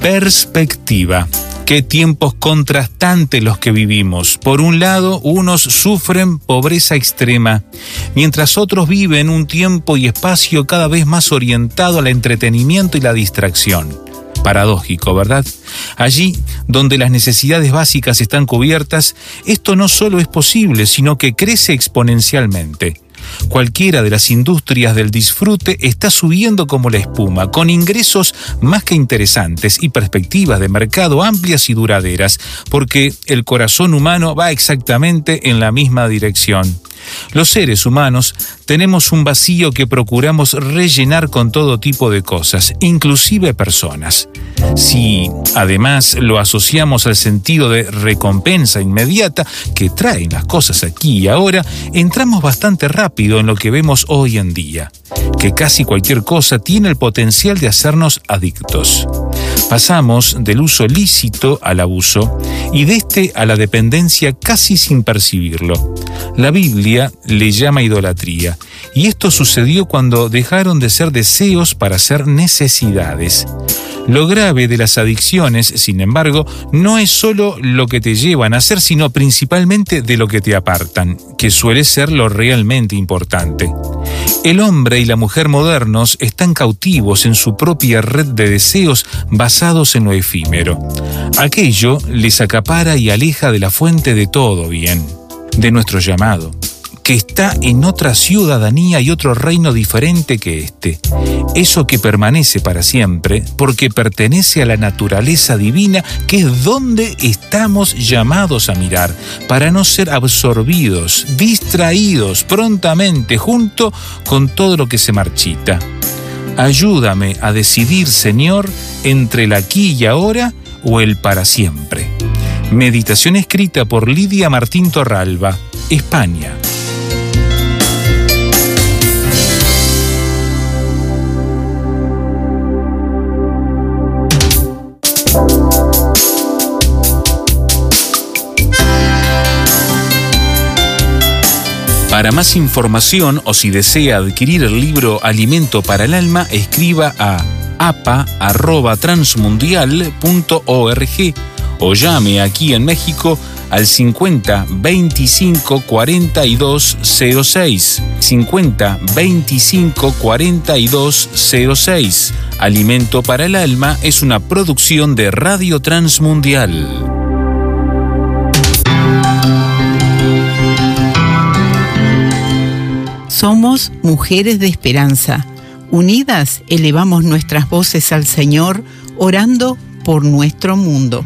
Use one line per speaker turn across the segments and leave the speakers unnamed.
Perspectiva. Qué tiempos contrastantes los que vivimos. Por un lado, unos sufren pobreza extrema, mientras otros viven un tiempo y espacio cada vez más orientado al entretenimiento y la distracción. Paradójico, ¿verdad? Allí, donde las necesidades básicas están cubiertas, esto no solo es posible, sino que crece exponencialmente. Cualquiera de las industrias del disfrute está subiendo como la espuma, con ingresos más que interesantes y perspectivas de mercado amplias y duraderas, porque el corazón humano va exactamente en la misma dirección. Los seres humanos tenemos un vacío que procuramos rellenar con todo tipo de cosas, inclusive personas. Si además lo asociamos al sentido de recompensa inmediata que traen las cosas aquí y ahora, entramos bastante rápido en lo que vemos hoy en día, que casi cualquier cosa tiene el potencial de hacernos adictos. Pasamos del uso lícito al abuso y de este a la dependencia casi sin percibirlo. La Biblia le llama idolatría y esto sucedió cuando dejaron de ser deseos para ser necesidades. Lo grave de las adicciones, sin embargo, no es solo lo que te llevan a hacer, sino principalmente de lo que te apartan, que suele ser lo realmente importante. El hombre y la mujer modernos están cautivos en su propia red de deseos basados en lo efímero. Aquello les acapara y aleja de la fuente de todo bien, de nuestro llamado que está en otra ciudadanía y otro reino diferente que este. Eso que permanece para siempre porque pertenece a la naturaleza divina que es donde estamos llamados a mirar para no ser absorbidos, distraídos prontamente junto con todo lo que se marchita. Ayúdame a decidir, Señor, entre el aquí y ahora o el para siempre. Meditación escrita por Lidia Martín Torralba, España. Para más información o si desea adquirir el libro Alimento para el Alma, escriba a apa.transmundial.org o llame aquí en México al 50 25 42 06. 50 25 42 06. Alimento para el Alma es una producción de Radio Transmundial.
Somos mujeres de esperanza. Unidas elevamos nuestras voces al Señor, orando por nuestro mundo.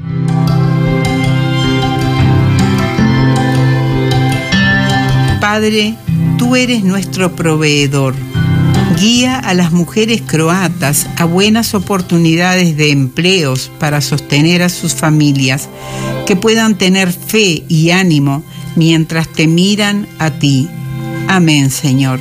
Padre, tú eres nuestro proveedor. Guía a las mujeres croatas a buenas oportunidades de empleos para sostener a sus familias, que puedan tener fe y ánimo mientras te miran a ti. Amén, Señor.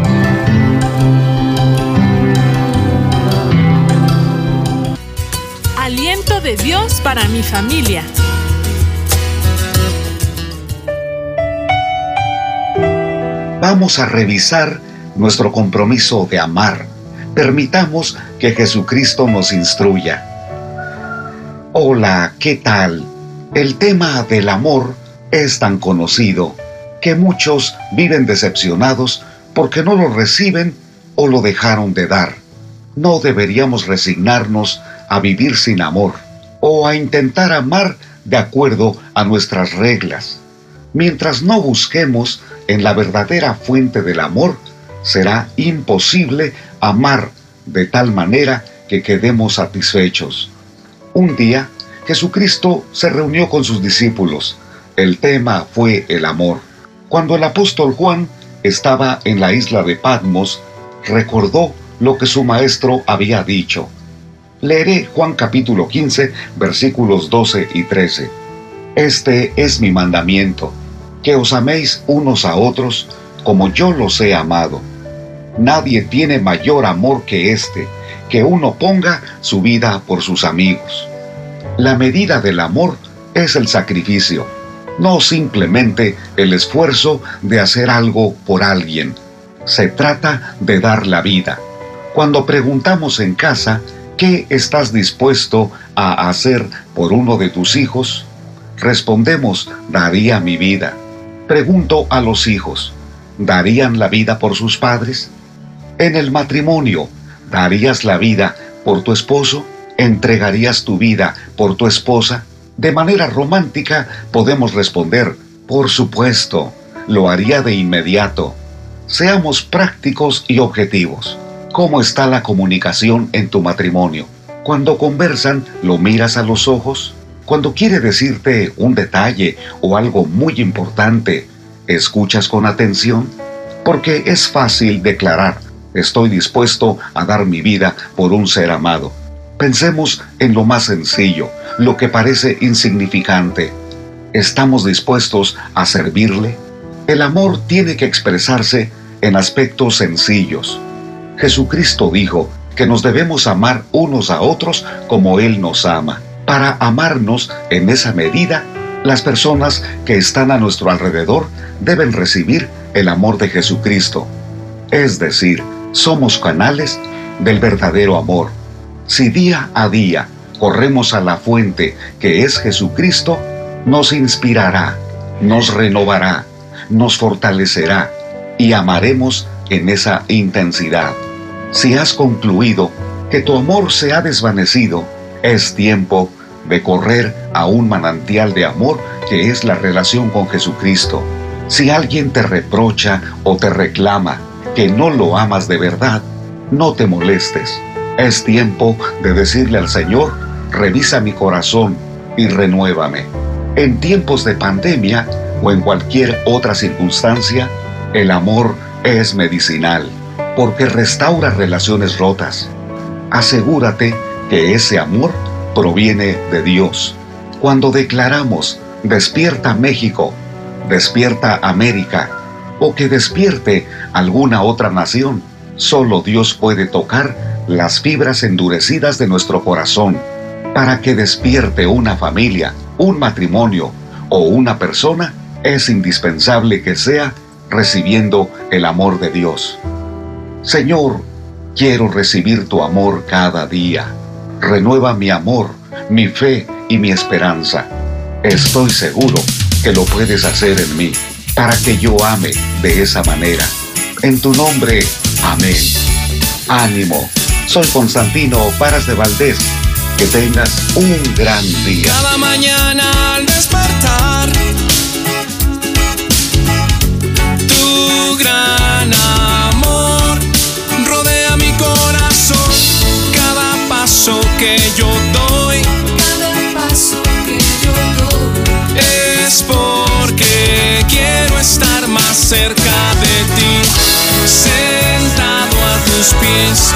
De Dios para mi familia.
Vamos a revisar nuestro compromiso de amar. Permitamos que Jesucristo nos instruya. Hola, ¿qué tal? El tema del amor es tan conocido que muchos viven decepcionados porque no lo reciben o lo dejaron de dar. No deberíamos resignarnos a vivir sin amor o a intentar amar de acuerdo a nuestras reglas. Mientras no busquemos en la verdadera fuente del amor, será imposible amar de tal manera que quedemos satisfechos. Un día, Jesucristo se reunió con sus discípulos. El tema fue el amor. Cuando el apóstol Juan estaba en la isla de Patmos, recordó lo que su maestro había dicho. Leeré Juan capítulo 15, versículos 12 y 13. Este es mi mandamiento, que os améis unos a otros como yo los he amado. Nadie tiene mayor amor que este, que uno ponga su vida por sus amigos. La medida del amor es el sacrificio, no simplemente el esfuerzo de hacer algo por alguien. Se trata de dar la vida. Cuando preguntamos en casa, ¿qué estás dispuesto a hacer por uno de tus hijos? Respondemos, daría mi vida. Pregunto a los hijos, ¿darían la vida por sus padres? En el matrimonio, ¿darías la vida por tu esposo? ¿Entregarías tu vida por tu esposa? De manera romántica podemos responder, por supuesto, lo haría de inmediato. Seamos prácticos y objetivos. ¿Cómo está la comunicación en tu matrimonio? Cuando conversan, ¿lo miras a los ojos? Cuando quiere decirte un detalle o algo muy importante, ¿escuchas con atención? Porque es fácil declarar, estoy dispuesto a dar mi vida por un ser amado. Pensemos en lo más sencillo, lo que parece insignificante. ¿Estamos dispuestos a servirle? El amor tiene que expresarse en aspectos sencillos. Jesucristo dijo que nos debemos amar unos a otros como Él nos ama. Para amarnos en esa medida, las personas que están a nuestro alrededor deben recibir el amor de Jesucristo. Es decir, somos canales del verdadero amor. Si día a día corremos a la fuente que es Jesucristo, nos inspirará, nos renovará, nos fortalecerá y amaremos en esa intensidad. Si has concluido que tu amor se ha desvanecido, es tiempo de correr a un manantial de amor que es la relación con Jesucristo. Si alguien te reprocha o te reclama que no lo amas de verdad, no te molestes. Es tiempo de decirle al Señor, revisa mi corazón y renuévame. En tiempos de pandemia o en cualquier otra circunstancia, el amor es medicinal porque restaura relaciones rotas. Asegúrate que ese amor proviene de Dios. Cuando declaramos, despierta México, despierta América, o que despierte alguna otra nación, solo Dios puede tocar las fibras endurecidas de nuestro corazón para que despierte una familia, un matrimonio o una persona, es indispensable que sea recibiendo el amor de Dios. Señor, quiero recibir tu amor cada día. Renueva mi amor, mi fe y mi esperanza. Estoy seguro que lo puedes hacer en mí para que yo ame de esa manera. En tu nombre, amén. Ánimo. Soy Constantino Paras de Valdés. Que tengas un gran día.
Cada mañana al despertar, tu gran amor paso que yo doy, cada paso que yo doy,
es porque quiero estar más
cerca de ti, sentado a tus pies.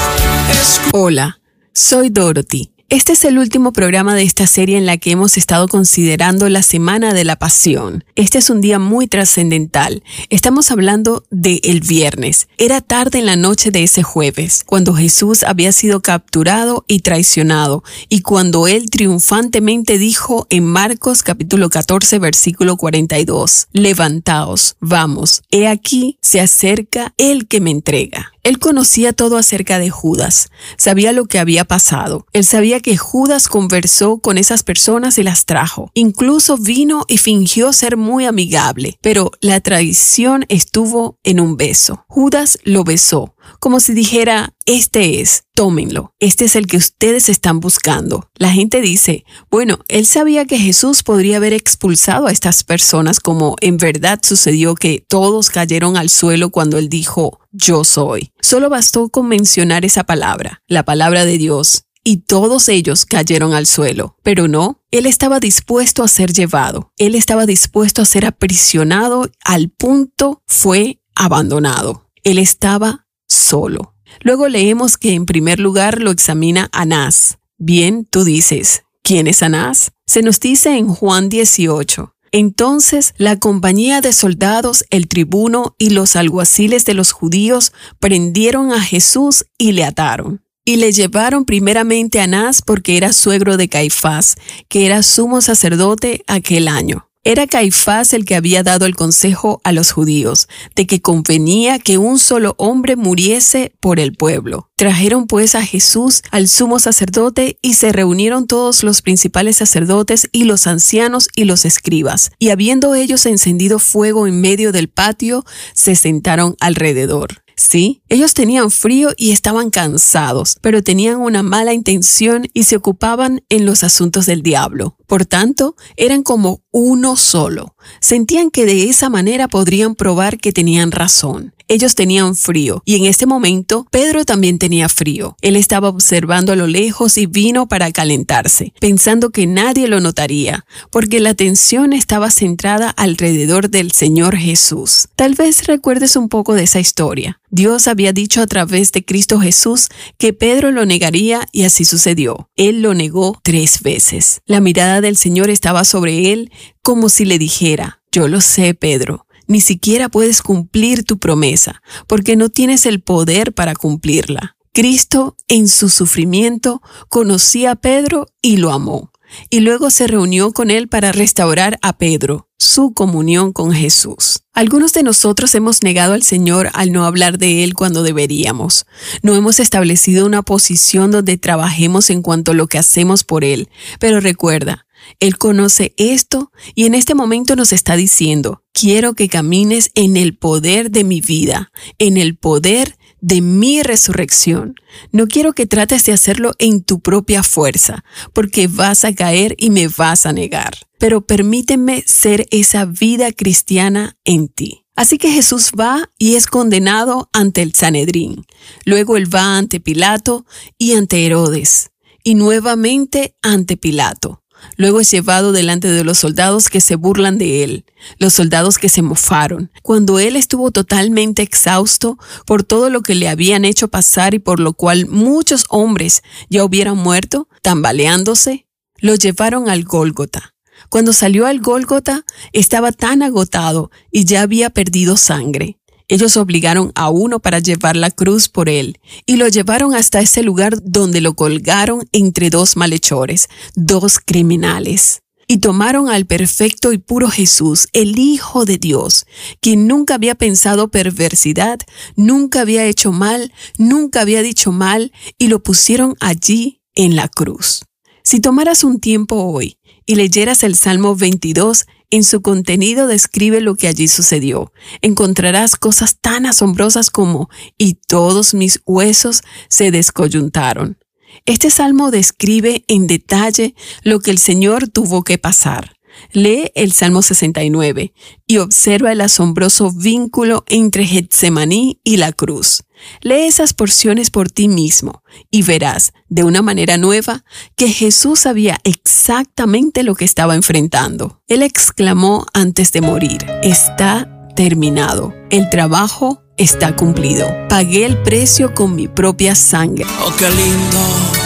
Hola, soy Dorothy este es el último programa de esta serie en la que hemos estado considerando la Semana de la Pasión. Este es un día muy trascendental. Estamos hablando de el viernes. Era tarde en la noche de ese jueves, cuando Jesús había sido capturado y traicionado, y cuando él triunfantemente dijo en Marcos capítulo 14 versículo 42, Levantaos, vamos, he aquí se acerca el que me entrega. Él conocía todo acerca de Judas, sabía lo que había pasado, él sabía que Judas conversó con esas personas y las trajo, incluso vino y fingió ser muy amigable, pero la traición estuvo en un beso. Judas lo besó, como si dijera, este es, tómenlo, este es el que ustedes están buscando. La gente dice, bueno, él sabía que Jesús podría haber expulsado a estas personas como en verdad sucedió que todos cayeron al suelo cuando él dijo, yo soy. Solo bastó con mencionar esa palabra, la palabra de Dios, y todos ellos cayeron al suelo. Pero no, él estaba dispuesto a ser llevado, él estaba dispuesto a ser aprisionado al punto fue abandonado. Él estaba solo. Luego leemos que en primer lugar lo examina Anás. Bien, tú dices, ¿quién es Anás? Se nos dice en Juan 18. Entonces la compañía de soldados, el tribuno y los alguaciles de los judíos prendieron a Jesús y le ataron. Y le llevaron primeramente a Anás porque era suegro de Caifás, que era sumo sacerdote aquel año. Era Caifás el que había dado el consejo a los judíos de que convenía que un solo hombre muriese por el pueblo. Trajeron pues a Jesús al sumo sacerdote y se reunieron todos los principales sacerdotes y los ancianos y los escribas. Y habiendo ellos encendido fuego en medio del patio, se sentaron alrededor. Sí, ellos tenían frío y estaban cansados, pero tenían una mala intención y se ocupaban en los asuntos del diablo. Por tanto, eran como uno solo. Sentían que de esa manera podrían probar que tenían razón. Ellos tenían frío y en este momento Pedro también tenía frío. Él estaba observando a lo lejos y vino para calentarse, pensando que nadie lo notaría, porque la atención estaba centrada alrededor del Señor Jesús. Tal vez recuerdes un poco de esa historia. Dios había dicho a través de Cristo Jesús que Pedro lo negaría y así sucedió. Él lo negó tres veces. La mirada del Señor estaba sobre él como si le dijera, yo lo sé, Pedro, ni siquiera puedes cumplir tu promesa, porque no tienes el poder para cumplirla. Cristo, en su sufrimiento, conocía a Pedro y lo amó, y luego se reunió con él para restaurar a Pedro, su comunión con Jesús. Algunos de nosotros hemos negado al Señor al no hablar de Él cuando deberíamos. No hemos establecido una posición donde trabajemos en cuanto a lo que hacemos por Él. Pero recuerda, él conoce esto y en este momento nos está diciendo, quiero que camines en el poder de mi vida, en el poder de mi resurrección. No quiero que trates de hacerlo en tu propia fuerza, porque vas a caer y me vas a negar. Pero permíteme ser esa vida cristiana en ti. Así que Jesús va y es condenado ante el Sanedrín. Luego él va ante Pilato y ante Herodes. Y nuevamente ante Pilato. Luego es llevado delante de los soldados que se burlan de él, los soldados que se mofaron, cuando él estuvo totalmente exhausto por todo lo que le habían hecho pasar y por lo cual muchos hombres ya hubieran muerto, tambaleándose, lo llevaron al Gólgota. Cuando salió al Gólgota estaba tan agotado y ya había perdido sangre. Ellos obligaron a uno para llevar la cruz por él y lo llevaron hasta ese lugar donde lo colgaron entre dos malhechores, dos criminales. Y tomaron al perfecto y puro Jesús, el Hijo de Dios, quien nunca había pensado perversidad, nunca había hecho mal, nunca había dicho mal, y lo pusieron allí en la cruz. Si tomaras un tiempo hoy y leyeras el Salmo 22, en su contenido describe lo que allí sucedió. Encontrarás cosas tan asombrosas como, y todos mis huesos se descoyuntaron. Este salmo describe en detalle lo que el Señor tuvo que pasar. Lee el Salmo 69 y observa el asombroso vínculo entre Getsemaní y la cruz. Lee esas porciones por ti mismo y verás de una manera nueva que Jesús sabía exactamente lo que estaba enfrentando. Él exclamó antes de morir, está terminado. El trabajo está cumplido. Pagué el precio con mi propia sangre.
Oh, qué lindo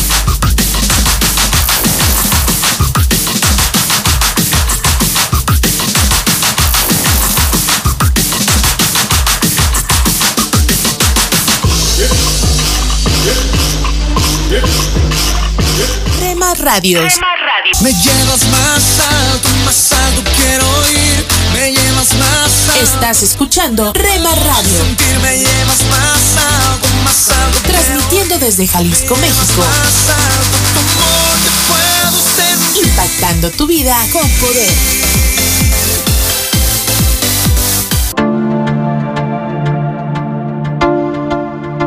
Rema Radios.
Me llevas más alto, más alto quiero ir. Me llevas más alto.
Estás escuchando Rema Radio,
Sentir me llevas más alto, más alto. quiero
transmitiendo desde Jalisco, México,
Más alto, tu amor te puedo sentir.
impactando tu vida con poder.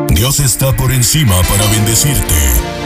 Dios está por encima para bendecirte,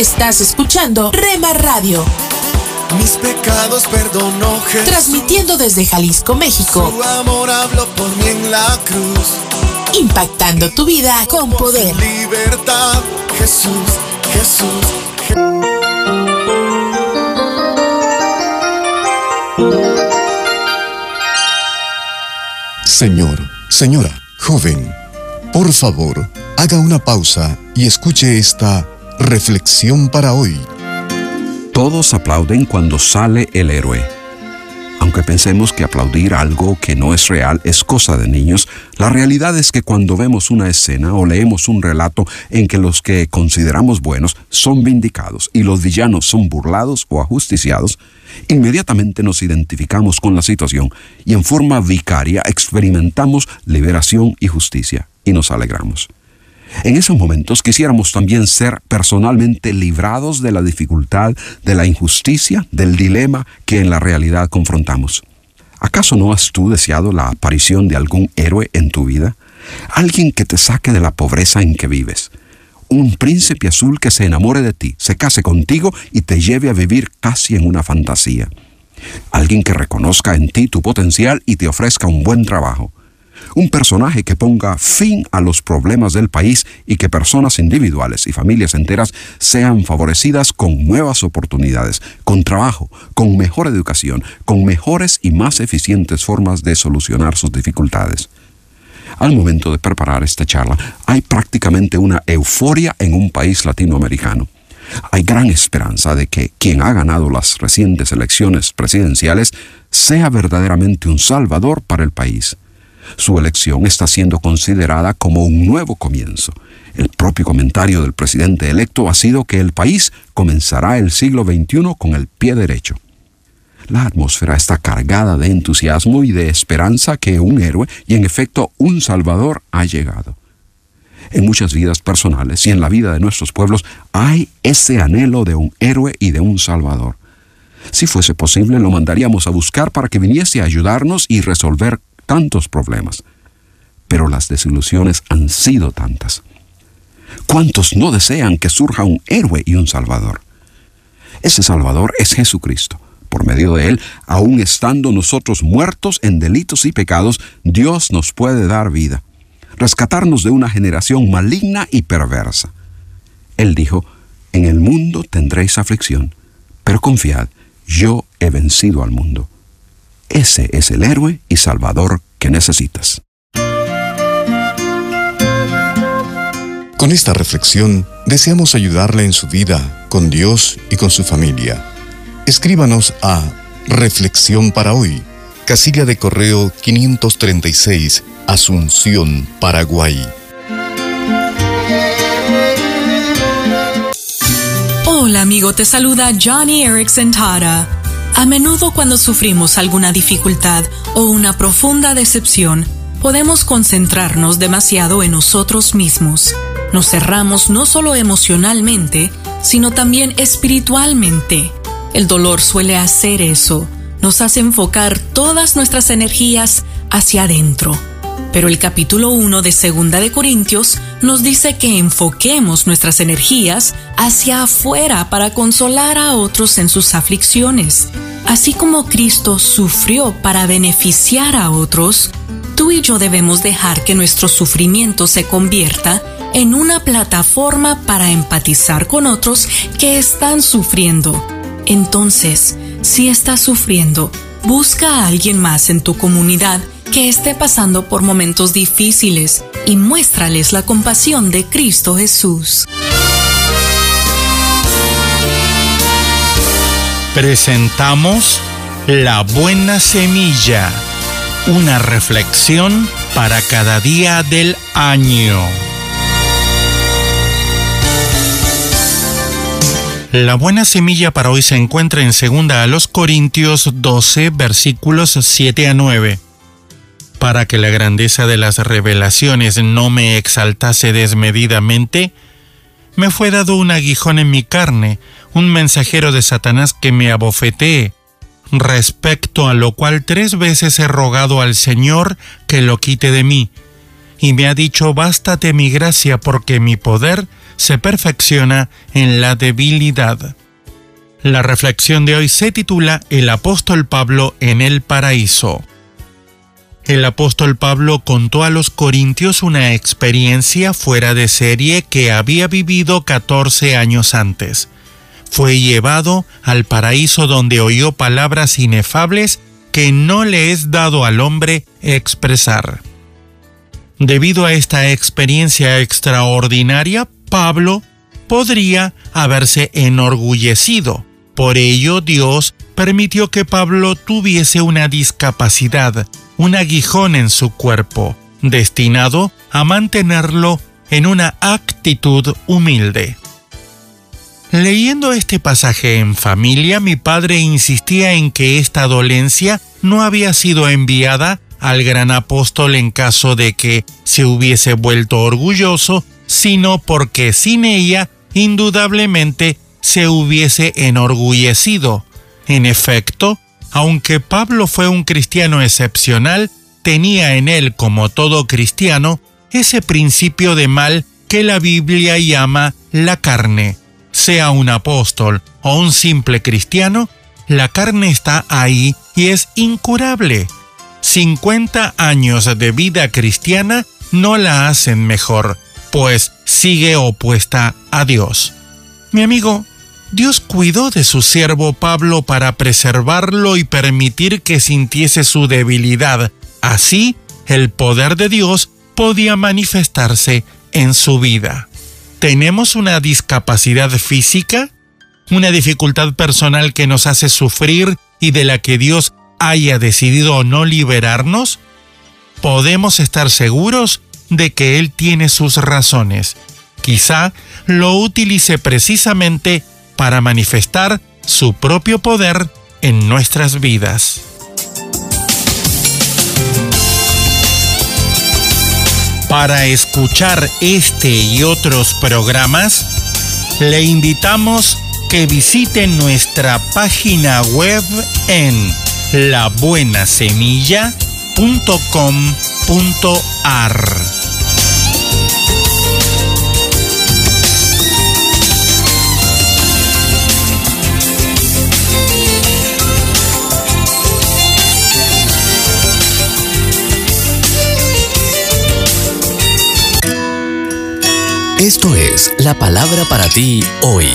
Estás escuchando Rema Radio,
Mis pecados perdonó Jesús.
transmitiendo desde Jalisco, México,
Su amor habló por mí en la cruz.
impactando tu vida con poder.
Libertad, Jesús, Jesús.
Señor, señora, joven, por favor, haga una pausa y escuche esta reflexión para hoy.
Todos aplauden cuando sale el héroe. Aunque pensemos que aplaudir algo que no es real es cosa de niños, la realidad es que cuando vemos una escena o leemos un relato en que los que consideramos buenos son vindicados y los villanos son burlados o ajusticiados, inmediatamente nos identificamos con la situación y en forma vicaria experimentamos liberación y justicia y nos alegramos. En esos momentos quisiéramos también ser personalmente librados de la dificultad, de la injusticia, del dilema que en la realidad confrontamos. ¿Acaso no has tú deseado la aparición de algún héroe en tu vida? Alguien que te saque de la pobreza en que vives. Un príncipe azul que se enamore de ti, se case contigo y te lleve a vivir casi en una fantasía. Alguien que reconozca en ti tu potencial y te ofrezca un buen trabajo un personaje que ponga fin a los problemas del país y que personas individuales y familias enteras sean favorecidas con nuevas oportunidades, con trabajo, con mejor educación, con mejores y más eficientes formas de solucionar sus dificultades. Al momento de preparar esta charla, hay prácticamente una euforia en un país latinoamericano. Hay gran esperanza de que quien ha ganado las recientes elecciones presidenciales sea verdaderamente un salvador para el país. Su elección está siendo considerada como un nuevo comienzo. El propio comentario del presidente electo ha sido que el país comenzará el siglo XXI con el pie derecho. La atmósfera está cargada de entusiasmo y de esperanza que un héroe y en efecto un salvador ha llegado. En muchas vidas personales y en la vida de nuestros pueblos hay ese anhelo de un héroe y de un salvador. Si fuese posible, lo mandaríamos a buscar para que viniese a ayudarnos y resolver tantos problemas. Pero las desilusiones han sido tantas. ¿Cuántos no desean que surja un héroe y un salvador? Ese salvador es Jesucristo. Por medio de él, aun estando nosotros muertos en delitos y pecados, Dios nos puede dar vida, rescatarnos de una generación maligna y perversa. Él dijo, en el mundo tendréis aflicción, Pero confiad, yo he vencido al mundo. Ese es el héroe y salvador que necesitas.
Con esta reflexión deseamos ayudarle en su vida, con Dios y con su familia. Escríbanos a Reflexión para hoy, casilla de correo 536, Asunción, Paraguay.
Hola amigo, te saluda Johnny Erickson Tara. A menudo cuando sufrimos alguna dificultad o una profunda decepción, podemos concentrarnos demasiado en nosotros mismos. Nos cerramos no solo emocionalmente, sino también espiritualmente. El dolor suele hacer eso, nos hace enfocar todas nuestras energías hacia adentro. Pero el capítulo 1 de Segunda de Corintios nos dice que enfoquemos nuestras energías hacia afuera para consolar a otros en sus aflicciones. Así como Cristo sufrió para beneficiar a otros, tú y yo debemos dejar que nuestro sufrimiento se convierta en una plataforma para empatizar con otros que están sufriendo. Entonces, si estás sufriendo, busca a alguien más en tu comunidad que esté pasando por momentos difíciles y muéstrales la compasión de Cristo Jesús.
Presentamos La Buena Semilla, una reflexión para cada día del año. La buena semilla para hoy se encuentra en segunda a los Corintios 12 versículos 7 a 9. Para que la grandeza de las revelaciones no me exaltase desmedidamente, me fue dado un aguijón en mi carne, un mensajero de Satanás que me abofetee, respecto a lo cual tres veces he rogado al Señor que lo quite de mí, y me ha dicho, bástate mi gracia porque mi poder se perfecciona en la debilidad. La reflexión de hoy se titula El apóstol Pablo en el paraíso. El apóstol Pablo contó a los corintios una experiencia fuera de serie que había vivido 14 años antes. Fue llevado al paraíso donde oyó palabras inefables que no le es dado al hombre expresar. Debido a esta experiencia extraordinaria, Pablo podría haberse enorgullecido. Por ello Dios permitió que Pablo tuviese una discapacidad, un aguijón en su cuerpo, destinado a mantenerlo en una actitud humilde. Leyendo este pasaje en familia, mi padre insistía en que esta dolencia no había sido enviada al gran apóstol en caso de que se hubiese vuelto orgulloso sino porque sin ella indudablemente se hubiese enorgullecido. En efecto, aunque Pablo fue un cristiano excepcional, tenía en él, como todo cristiano, ese principio de mal que la Biblia llama la carne. Sea un apóstol o un simple cristiano, la carne está ahí y es incurable. 50 años de vida cristiana no la hacen mejor, pues sigue opuesta a Dios. Mi amigo, Dios cuidó de su siervo Pablo para preservarlo y permitir que sintiese su debilidad. Así, el poder de Dios podía manifestarse en su vida. ¿Tenemos una discapacidad física? ¿Una dificultad personal que nos hace sufrir y de la que Dios haya decidido no liberarnos? ¿Podemos estar seguros de que Él tiene sus razones. Quizá lo utilice precisamente para manifestar su propio poder en nuestras vidas. Para escuchar este y otros programas, le invitamos que visite nuestra página web en labuenasemilla.com.ar.
Esto es la palabra para ti hoy.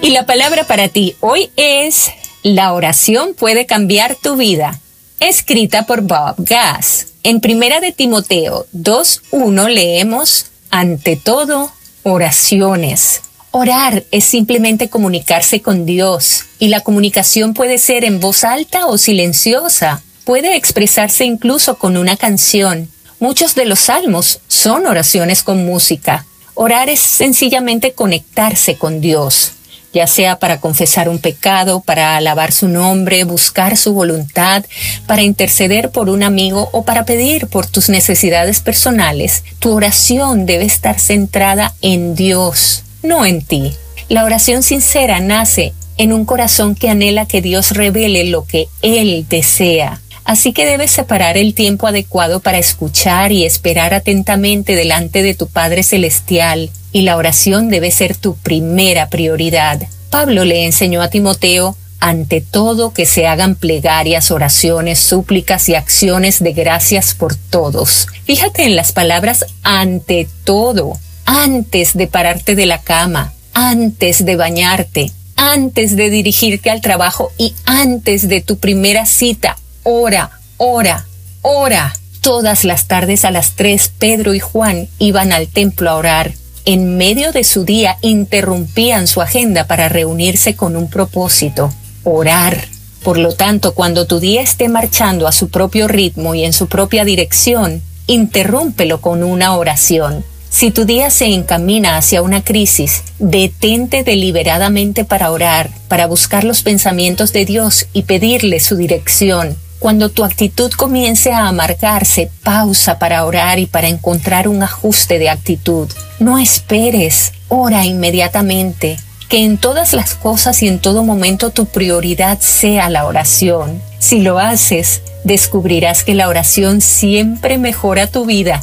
Y la palabra para ti hoy es La oración puede cambiar tu vida, escrita por Bob Gass. En Primera de Timoteo 2.1 leemos, ante todo, oraciones. Orar es simplemente comunicarse con Dios y la comunicación puede ser en voz alta o silenciosa. Puede expresarse incluso con una canción. Muchos de los salmos son oraciones con música. Orar es sencillamente conectarse con Dios ya sea para confesar un pecado, para alabar su nombre, buscar su voluntad, para interceder por un amigo o para pedir por tus necesidades personales, tu oración debe estar centrada en Dios, no en ti. La oración sincera nace en un corazón que anhela que Dios revele lo que Él desea. Así que debes separar el tiempo adecuado para escuchar y esperar atentamente delante de tu Padre Celestial y la oración debe ser tu primera prioridad. Pablo le enseñó a Timoteo ante todo que se hagan plegarias, oraciones, súplicas y acciones de gracias por todos. Fíjate en las palabras ante todo, antes de pararte de la cama, antes de bañarte, antes de dirigirte al trabajo y antes de tu primera cita. Ora, ora, ora. Todas las tardes a las tres Pedro y Juan iban al templo a orar en medio de su día interrumpían su agenda para reunirse con un propósito, orar. Por lo tanto, cuando tu día esté marchando a su propio ritmo y en su propia dirección, interrúmpelo con una oración. Si tu día se encamina hacia una crisis, detente deliberadamente para orar, para buscar los pensamientos de Dios y pedirle su dirección. Cuando tu actitud comience a amargarse, pausa para orar y para encontrar un ajuste de actitud. No esperes, ora inmediatamente. Que en todas las cosas y en todo momento tu prioridad sea la oración. Si lo haces, descubrirás que la oración siempre mejora tu vida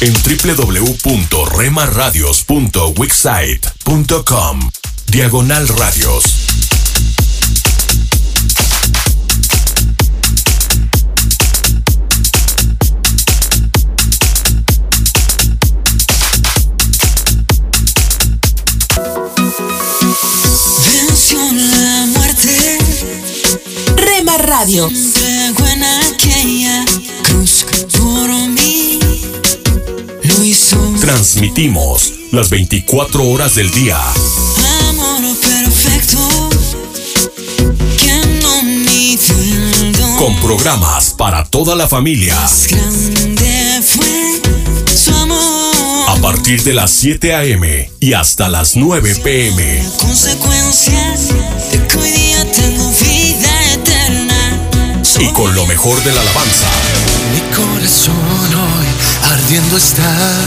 en www.remaradios.wixsite.com Diagonal Radios.
La muerte.
Rema Radio.
Transmitimos las 24 horas del día.
amor perfecto. Que no mide el don.
Con programas para toda la familia.
Fue su amor.
A partir de las 7 a.m. y hasta las 9 p.m.
Consecuencias de que hoy día tengo vida eterna.
Y con lo mejor de la alabanza.
Mi corazón hoy ardiendo está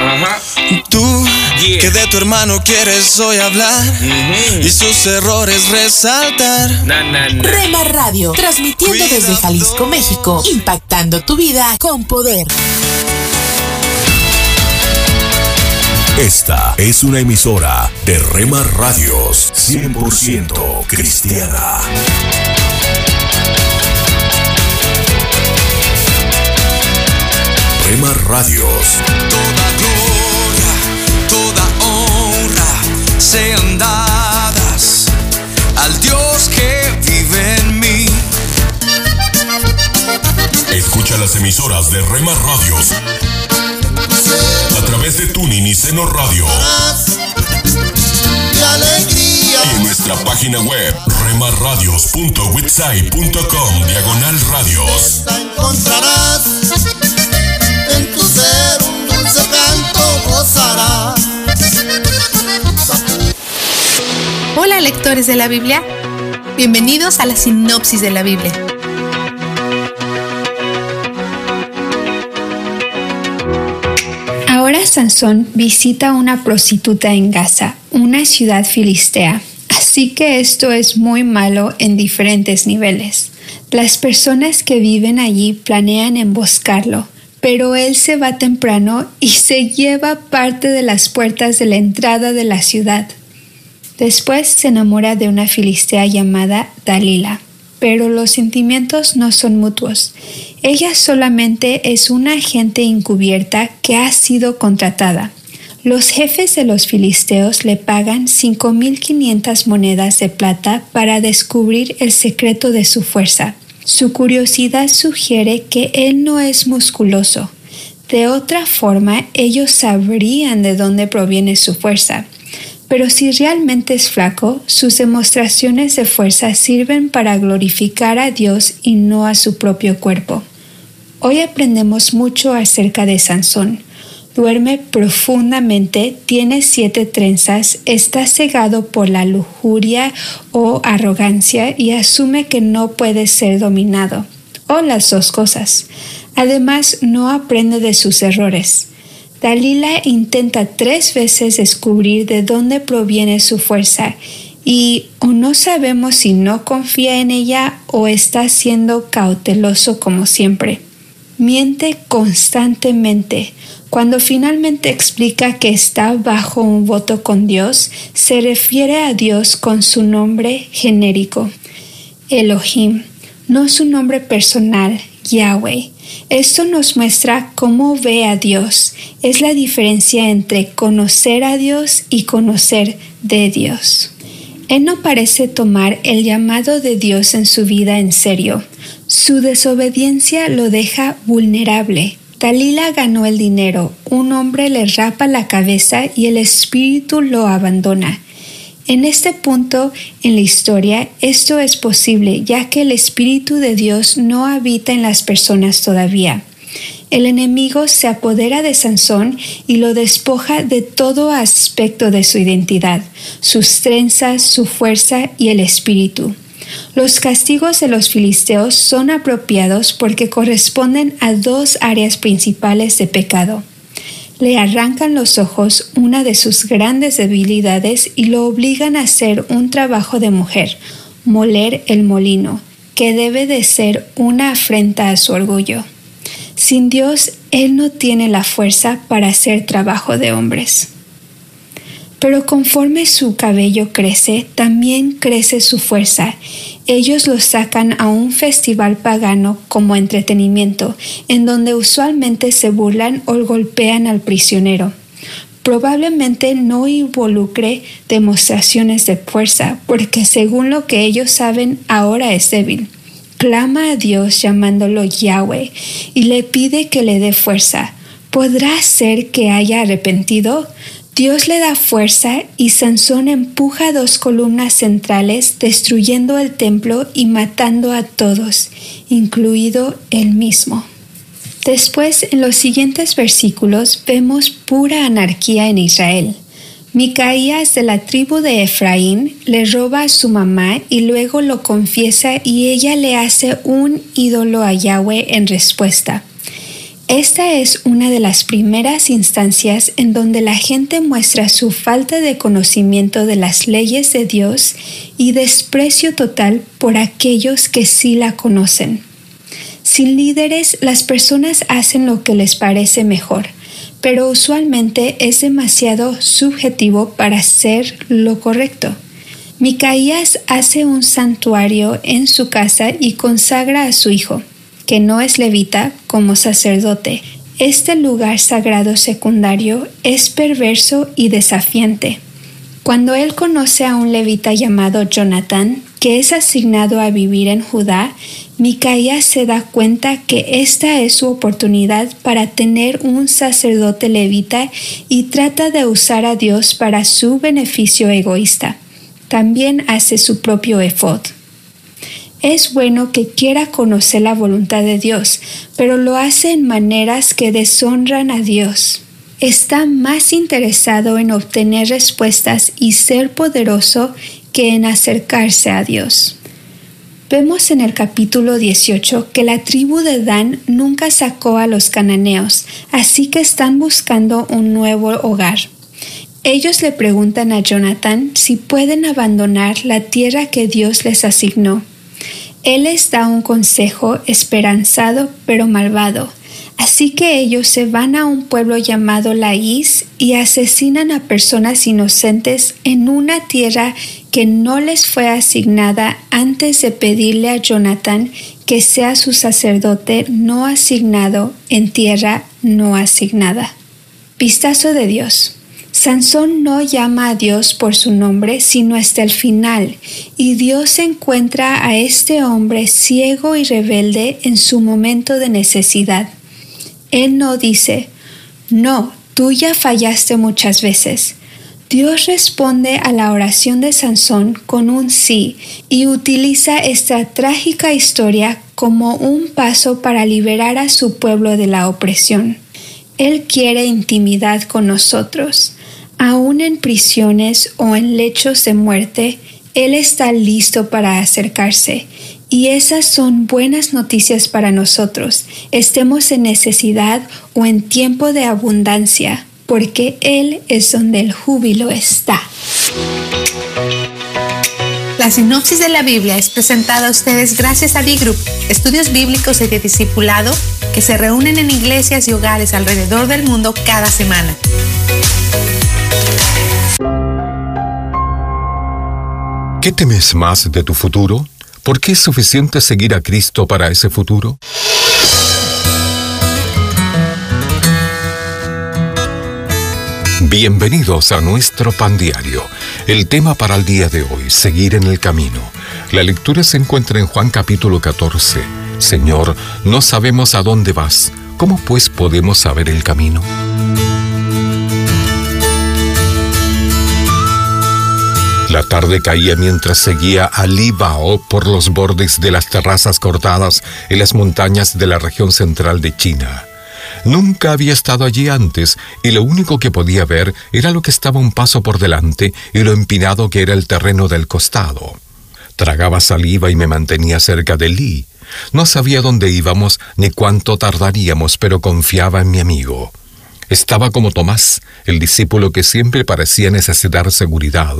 Ajá.
Tú
Yeah.
que de tu hermano quieres hoy hablar y sus errores resaltar.
Na, na, na.
Rema Radio, transmitiendo desde Jalisco, México, impactando tu vida con poder.
Esta es una emisora de Rema Radios 100% cristiana. Rema Radios.
Sean dadas al Dios que vive en mí.
Escucha las emisoras de Rema Radios a través de Tuning y Seno Radio. Y en nuestra página web, remarradios.witsai.com, diagonal radios.
Encontrarás en tu ser un dulce canto gozarás.
Hola lectores de la Biblia, bienvenidos a la sinopsis de la Biblia.
Ahora Sansón visita una prostituta en Gaza, una ciudad filistea, así que esto es muy malo en diferentes niveles. Las personas que viven allí planean emboscarlo, pero él se va temprano y se lleva parte de las puertas de la entrada de la ciudad. Después se enamora de una filistea llamada Dalila, pero los sentimientos no son mutuos. Ella solamente es una agente encubierta que ha sido contratada. Los jefes de los filisteos le pagan 5.500 monedas de plata para descubrir el secreto de su fuerza. Su curiosidad sugiere que él no es musculoso. De otra forma, ellos sabrían de dónde proviene su fuerza. Pero si realmente es flaco, sus demostraciones de fuerza sirven para glorificar a Dios y no a su propio cuerpo. Hoy aprendemos mucho acerca de Sansón. Duerme profundamente, tiene siete trenzas, está cegado por la lujuria o arrogancia y asume que no puede ser dominado. O las dos cosas. Además, no aprende de sus errores. Dalila intenta tres veces descubrir de dónde proviene su fuerza y o no sabemos si no confía en ella o está siendo cauteloso como siempre. Miente constantemente. Cuando finalmente explica que está bajo un voto con Dios, se refiere a Dios con su nombre genérico, Elohim, no su nombre personal, Yahweh. Esto nos muestra cómo ve a Dios. Es la diferencia entre conocer a Dios y conocer de Dios. Él no parece tomar el llamado de Dios en su vida en serio. Su desobediencia lo deja vulnerable. Dalila ganó el dinero, un hombre le rapa la cabeza y el espíritu lo abandona. En este punto en la historia esto es posible ya que el Espíritu de Dios no habita en las personas todavía. El enemigo se apodera de Sansón y lo despoja de todo aspecto de su identidad, sus trenzas, su fuerza y el espíritu. Los castigos de los filisteos son apropiados porque corresponden a dos áreas principales de pecado le arrancan los ojos una de sus grandes debilidades y lo obligan a hacer un trabajo de mujer, moler el molino, que debe de ser una afrenta a su orgullo. Sin Dios, Él no tiene la fuerza para hacer trabajo de hombres. Pero conforme su cabello crece, también crece su fuerza. Ellos lo sacan a un festival pagano como entretenimiento, en donde usualmente se burlan o golpean al prisionero. Probablemente no involucre demostraciones de fuerza, porque según lo que ellos saben, ahora es débil. Clama a Dios llamándolo Yahweh y le pide que le dé fuerza. ¿Podrá ser que haya arrepentido? Dios le da fuerza y Sansón empuja dos columnas centrales destruyendo el templo y matando a todos, incluido él mismo. Después, en los siguientes versículos, vemos pura anarquía en Israel. Micaías de la tribu de Efraín le roba a su mamá y luego lo confiesa y ella le hace un ídolo a Yahweh en respuesta. Esta es una de las primeras instancias en donde la gente muestra su falta de conocimiento de las leyes de Dios y desprecio total por aquellos que sí la conocen. Sin líderes, las personas hacen lo que les parece mejor, pero usualmente es demasiado subjetivo para hacer lo correcto. Micaías hace un santuario en su casa y consagra a su hijo que no es levita, como sacerdote. Este lugar sagrado secundario es perverso y desafiante. Cuando él conoce a un levita llamado Jonathan, que es asignado a vivir en Judá, Micaías se da cuenta que esta es su oportunidad para tener un sacerdote levita y trata de usar a Dios para su beneficio egoísta. También hace su propio efod. Es bueno que quiera conocer la voluntad de Dios, pero lo hace en maneras que deshonran a Dios. Está más interesado en obtener respuestas y ser poderoso que en acercarse a Dios. Vemos en el capítulo 18 que la tribu de Dan nunca sacó a los cananeos, así que están buscando un nuevo hogar. Ellos le preguntan a Jonathan si pueden abandonar la tierra que Dios les asignó. Él les da un consejo esperanzado pero malvado. Así que ellos se van a un pueblo llamado Laís y asesinan a personas inocentes en una tierra que no les fue asignada antes de pedirle a Jonathan que sea su sacerdote no asignado en tierra no asignada. Vistazo de Dios. Sansón no llama a Dios por su nombre, sino hasta el final, y Dios encuentra a este hombre ciego y rebelde en su momento de necesidad. Él no dice, no, tú ya fallaste muchas veces. Dios responde a la oración de Sansón con un sí y utiliza esta trágica historia como un paso para liberar a su pueblo de la opresión. Él quiere intimidad con nosotros. Aún en prisiones o en lechos de muerte, Él está listo para acercarse. Y esas son buenas noticias para nosotros, estemos en necesidad o en tiempo de abundancia, porque Él es donde el júbilo está.
La sinopsis de la Biblia es presentada a ustedes gracias a D-Group, estudios bíblicos y de discipulado que se reúnen en iglesias y hogares alrededor del mundo cada semana.
¿Qué temes más de tu futuro? ¿Por qué es suficiente seguir a Cristo para ese futuro? Bienvenidos a nuestro pan diario. El tema para el día de hoy, seguir en el camino. La lectura se encuentra en Juan capítulo 14. Señor, no sabemos a dónde vas. ¿Cómo pues podemos saber el camino? La tarde caía mientras seguía a Libao por los bordes de las terrazas cortadas en las montañas de la región central de China. Nunca había estado allí antes y lo único que podía ver era lo que estaba un paso por delante y lo empinado que era el terreno del costado. Tragaba saliva y me mantenía cerca de Li. No sabía dónde íbamos ni cuánto tardaríamos, pero confiaba en mi amigo. Estaba como Tomás, el discípulo que siempre parecía necesitar seguridad,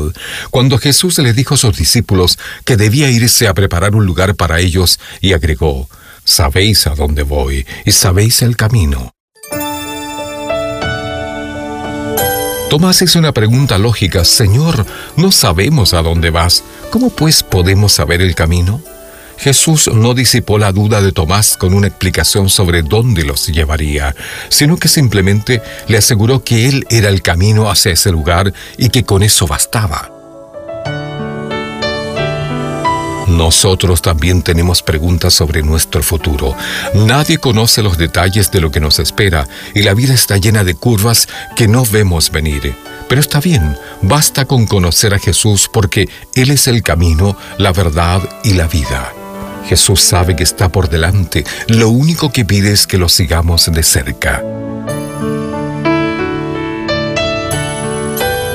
cuando Jesús le dijo a sus discípulos que debía irse a preparar un lugar para ellos y agregó, Sabéis a dónde voy y sabéis el camino. Tomás hizo una pregunta lógica, Señor, no sabemos a dónde vas, ¿cómo pues podemos saber el camino? Jesús no disipó la duda de Tomás con una explicación sobre dónde los llevaría, sino que simplemente le aseguró que él era el camino hacia ese lugar y que con eso bastaba. Nosotros también tenemos preguntas sobre nuestro futuro. Nadie conoce los detalles de lo que nos espera y la vida está llena de curvas que no vemos venir. Pero está bien, basta con conocer a Jesús porque Él es el camino, la verdad y la vida. Jesús sabe que está por delante. Lo único que pide es que lo sigamos de cerca.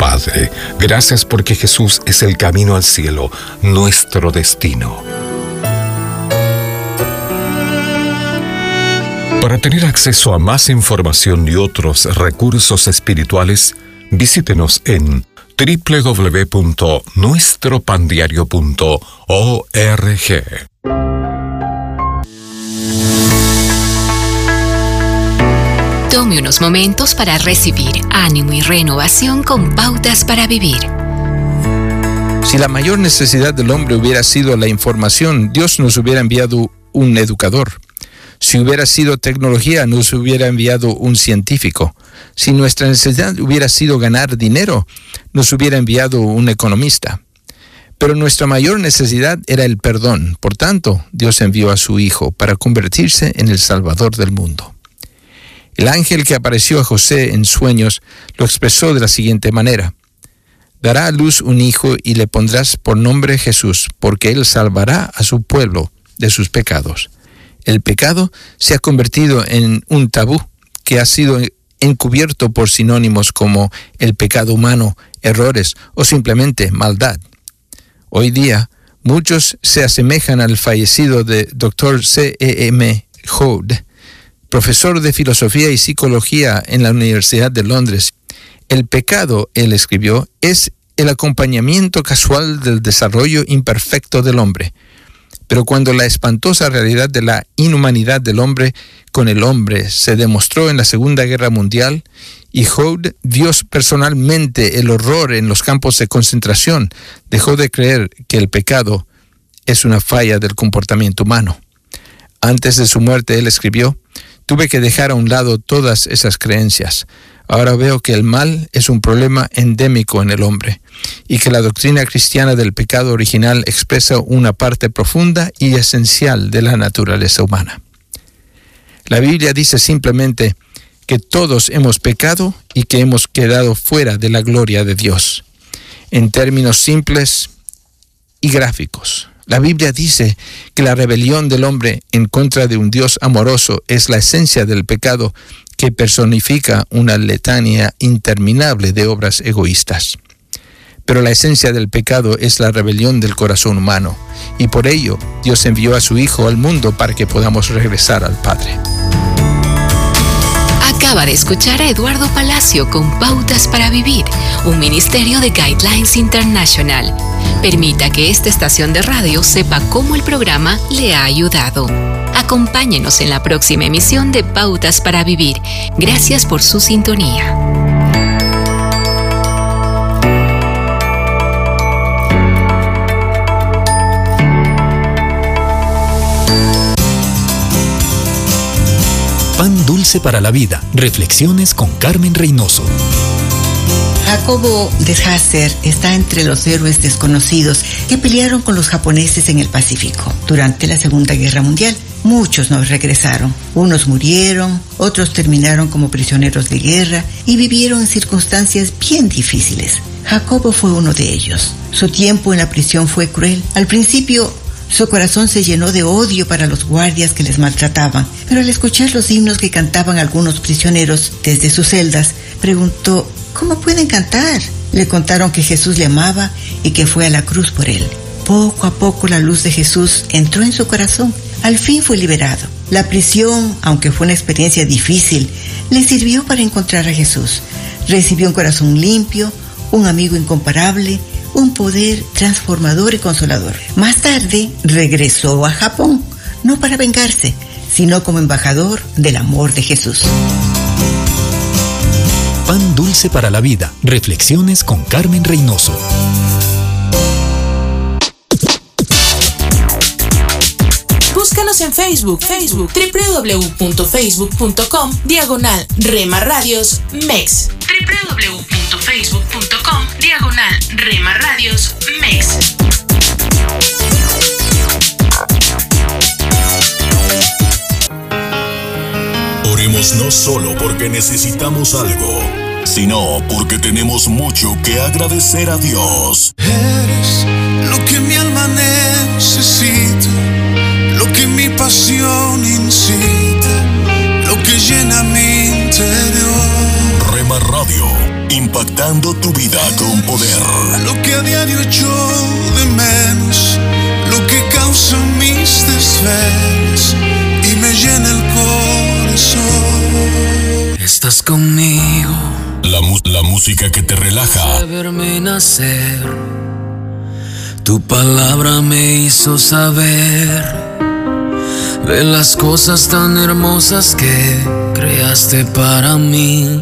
Padre, gracias porque Jesús es el camino al cielo, nuestro destino. Para tener acceso a más información y otros recursos espirituales, visítenos en www.nuestropandiario.org.
Unos momentos para recibir ánimo y renovación con pautas para vivir.
Si la mayor necesidad del hombre hubiera sido la información, Dios nos hubiera enviado un educador. Si hubiera sido tecnología, nos hubiera enviado un científico. Si nuestra necesidad hubiera sido ganar dinero,
nos hubiera enviado un economista. Pero nuestra mayor necesidad era el perdón. Por tanto, Dios envió a su Hijo para convertirse en el Salvador del mundo. El ángel que apareció a José en sueños lo expresó de la siguiente manera. Dará a luz un hijo y le pondrás por nombre Jesús, porque él salvará a su pueblo de sus pecados. El pecado se ha convertido en un tabú que ha sido encubierto por sinónimos como el pecado humano, errores o simplemente maldad. Hoy día, muchos se asemejan al fallecido de Dr. C. E. M. Hood, profesor de filosofía y psicología en la Universidad de Londres. El pecado, él escribió, es el acompañamiento casual del desarrollo imperfecto del hombre. Pero cuando la espantosa realidad de la inhumanidad del hombre con el hombre se demostró en la Segunda Guerra Mundial, y Hood vio personalmente el horror en los campos de concentración, dejó de creer que el pecado es una falla del comportamiento humano. Antes de su muerte, él escribió, tuve que dejar a un lado todas esas creencias. Ahora veo que el mal es un problema endémico en el hombre y que la doctrina cristiana del pecado original expresa una parte profunda y esencial de la naturaleza humana. La Biblia dice simplemente que todos hemos pecado y que hemos quedado fuera de la gloria de Dios. En términos simples y gráficos, la Biblia dice que la rebelión del hombre en contra de un Dios amoroso es la esencia del pecado que personifica una letania interminable de obras egoístas. Pero la esencia del pecado es la rebelión del corazón humano, y por ello Dios envió a su Hijo al mundo para que podamos regresar al Padre.
Acaba de escuchar a Eduardo Palacio con Pautas para Vivir, un ministerio de Guidelines International. Permita que esta estación de radio sepa cómo el programa le ha ayudado. Acompáñenos en la próxima emisión de Pautas para Vivir. Gracias por su sintonía.
Pan dulce para la vida. Reflexiones con Carmen Reynoso.
Jacobo de Hasser está entre los héroes desconocidos que pelearon con los japoneses en el Pacífico durante la Segunda Guerra Mundial. Muchos no regresaron. Unos murieron, otros terminaron como prisioneros de guerra y vivieron en circunstancias bien difíciles. Jacobo fue uno de ellos. Su tiempo en la prisión fue cruel. Al principio su corazón se llenó de odio para los guardias que les maltrataban, pero al escuchar los himnos que cantaban algunos prisioneros desde sus celdas, preguntó, ¿cómo pueden cantar? Le contaron que Jesús le amaba y que fue a la cruz por él. Poco a poco la luz de Jesús entró en su corazón. Al fin fue liberado. La prisión, aunque fue una experiencia difícil, le sirvió para encontrar a Jesús. Recibió un corazón limpio, un amigo incomparable, un poder transformador y consolador. Más tarde regresó a Japón, no para vengarse, sino como embajador del amor de Jesús.
Pan dulce para la vida. Reflexiones con Carmen Reynoso.
Búscanos en Facebook, Facebook, www.facebook.com, diagonal Rema Radios MEX. www.facebook.com, diagonal Rema Radios MEX.
Oremos no solo porque necesitamos algo, sino porque tenemos mucho que agradecer a Dios.
Eres lo que mi alma necesita,
impactando tu vida con poder.
Lo que a diario echo de menos, lo que causa mis desvelos y me llena el corazón. Estás conmigo.
La, la música que te relaja.
de verme nacer. Tu palabra me hizo saber de las cosas tan hermosas que creaste para mí.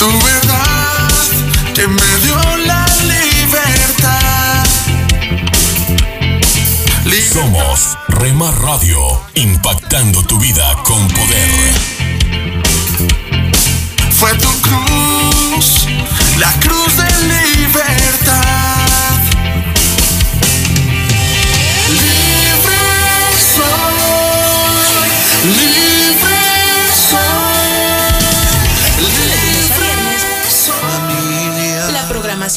Tu verdad que me dio la libertad. libertad.
Somos Remar Radio, impactando tu vida con poder.
Fue tu cruz, la cruz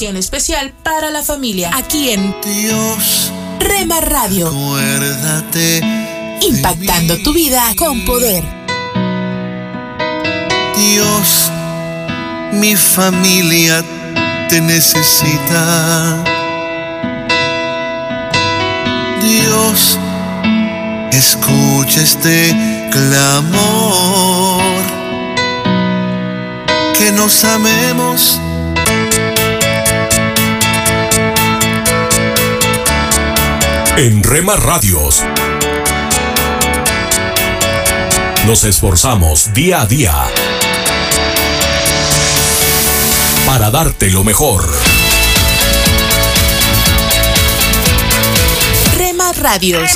programación especial para la familia aquí en Dios Rema Radio.
Acuérdate.
Impactando tu vida con poder.
Dios, mi familia te necesita. Dios, escucha este clamor. Que nos amemos.
En Rema Radios nos esforzamos día a día para darte lo mejor.
Rema Radios.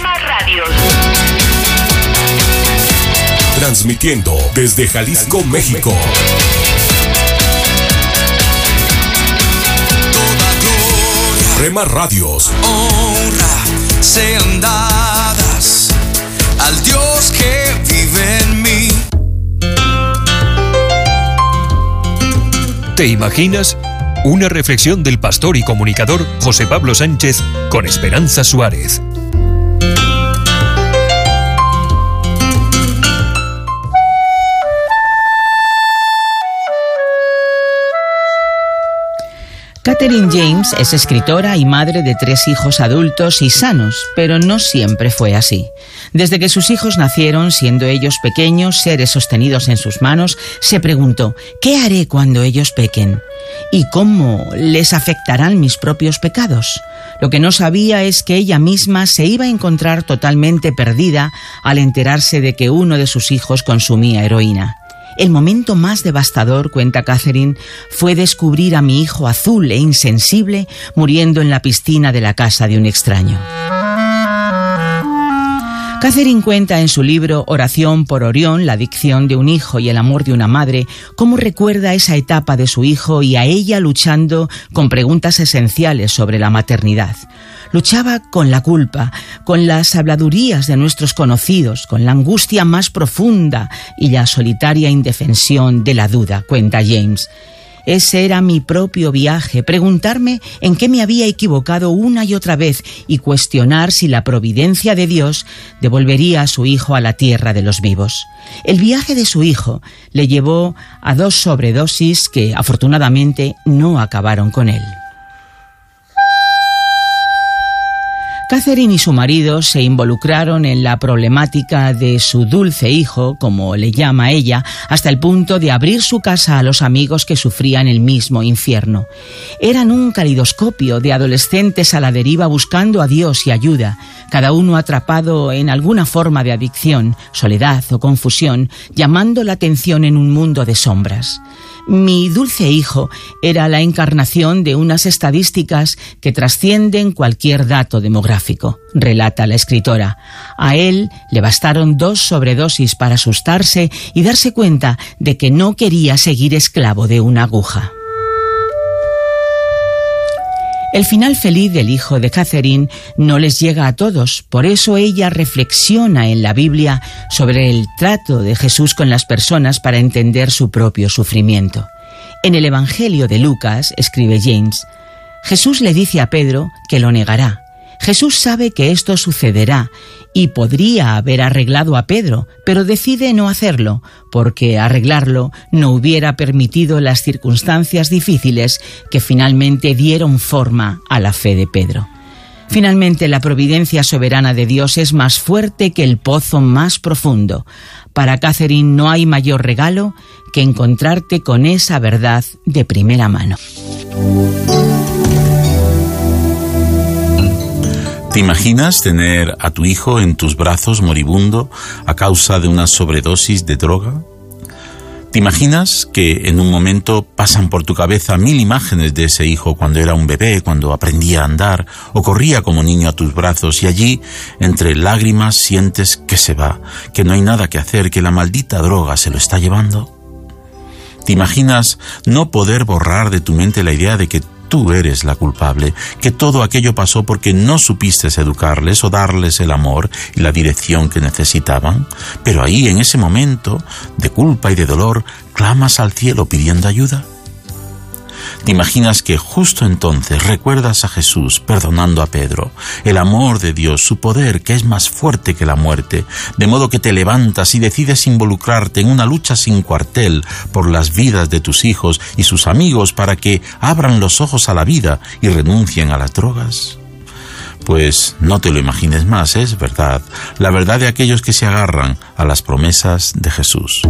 Transmitiendo desde Jalisco, México. Rema Radios.
honra sean al Dios que vive en mí.
¿Te imaginas? Una reflexión del pastor y comunicador José Pablo Sánchez con Esperanza Suárez.
Catherine James es escritora y madre de tres hijos adultos y sanos, pero no siempre fue así. Desde que sus hijos nacieron, siendo ellos pequeños, seres sostenidos en sus manos, se preguntó, ¿qué haré cuando ellos pequen? ¿Y cómo les afectarán mis propios pecados? Lo que no sabía es que ella misma se iba a encontrar totalmente perdida al enterarse de que uno de sus hijos consumía heroína. El momento más devastador, cuenta Catherine, fue descubrir a mi hijo azul e insensible muriendo en la piscina de la casa de un extraño. Catherine cuenta en su libro Oración por Orión, la adicción de un hijo y el amor de una madre, cómo recuerda esa etapa de su hijo y a ella luchando con preguntas esenciales sobre la maternidad. Luchaba con la culpa, con las habladurías de nuestros conocidos, con la angustia más profunda y la solitaria indefensión de la duda, cuenta James. Ese era mi propio viaje, preguntarme en qué me había equivocado una y otra vez y cuestionar si la providencia de Dios devolvería a su hijo a la tierra de los vivos. El viaje de su hijo le llevó a dos sobredosis que afortunadamente no acabaron con él. Catherine y su marido se involucraron en la problemática de su dulce hijo, como le llama ella, hasta el punto de abrir su casa a los amigos que sufrían el mismo infierno. Eran un calidoscopio de adolescentes a la deriva buscando a Dios y ayuda, cada uno atrapado en alguna forma de adicción, soledad o confusión, llamando la atención en un mundo de sombras. Mi dulce hijo era la encarnación de unas estadísticas que trascienden cualquier dato demográfico, relata la escritora. A él le bastaron dos sobredosis para asustarse y darse cuenta de que no quería seguir esclavo de una aguja. El final feliz del hijo de Catherine no les llega a todos, por eso ella reflexiona en la Biblia sobre el trato de Jesús con las personas para entender su propio sufrimiento. En el Evangelio de Lucas, escribe James, Jesús le dice a Pedro que lo negará. Jesús sabe que esto sucederá y podría haber arreglado a Pedro, pero decide no hacerlo, porque arreglarlo no hubiera permitido las circunstancias difíciles que finalmente dieron forma a la fe de Pedro. Finalmente, la providencia soberana de Dios es más fuerte que el pozo más profundo. Para Catherine no hay mayor regalo que encontrarte con esa verdad de primera mano.
¿Te imaginas tener a tu hijo en tus brazos moribundo a causa de una sobredosis de droga? ¿Te imaginas que en un momento pasan por tu cabeza mil imágenes de ese hijo cuando era un bebé, cuando aprendía a andar o corría como niño a tus brazos y allí, entre lágrimas, sientes que se va, que no hay nada que hacer, que la maldita droga se lo está llevando? ¿Te imaginas no poder borrar de tu mente la idea de que tú eres la culpable, que todo aquello pasó porque no supiste educarles o darles el amor y la dirección que necesitaban, pero ahí en ese momento de culpa y de dolor clamas al cielo pidiendo ayuda. ¿Te imaginas que justo entonces recuerdas a Jesús perdonando a Pedro, el amor de Dios, su poder que es más fuerte que la muerte, de modo que te levantas y decides involucrarte en una lucha sin cuartel por las vidas de tus hijos y sus amigos para que abran los ojos a la vida y renuncien a las drogas? Pues no te lo imagines más, es verdad, la verdad de aquellos que se agarran a las promesas de Jesús.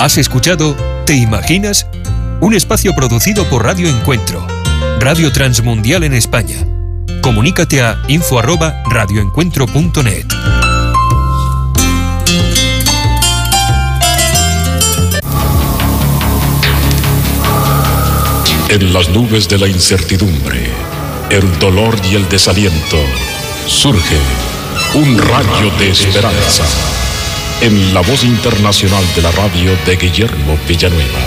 Has escuchado ¿Te imaginas? Un espacio producido por Radio Encuentro, Radio Transmundial en España. Comunícate a info@radioencuentro.net.
En las nubes de la incertidumbre, el dolor y el desaliento, surge un rayo de esperanza en la voz internacional de la radio de Guillermo Villanueva.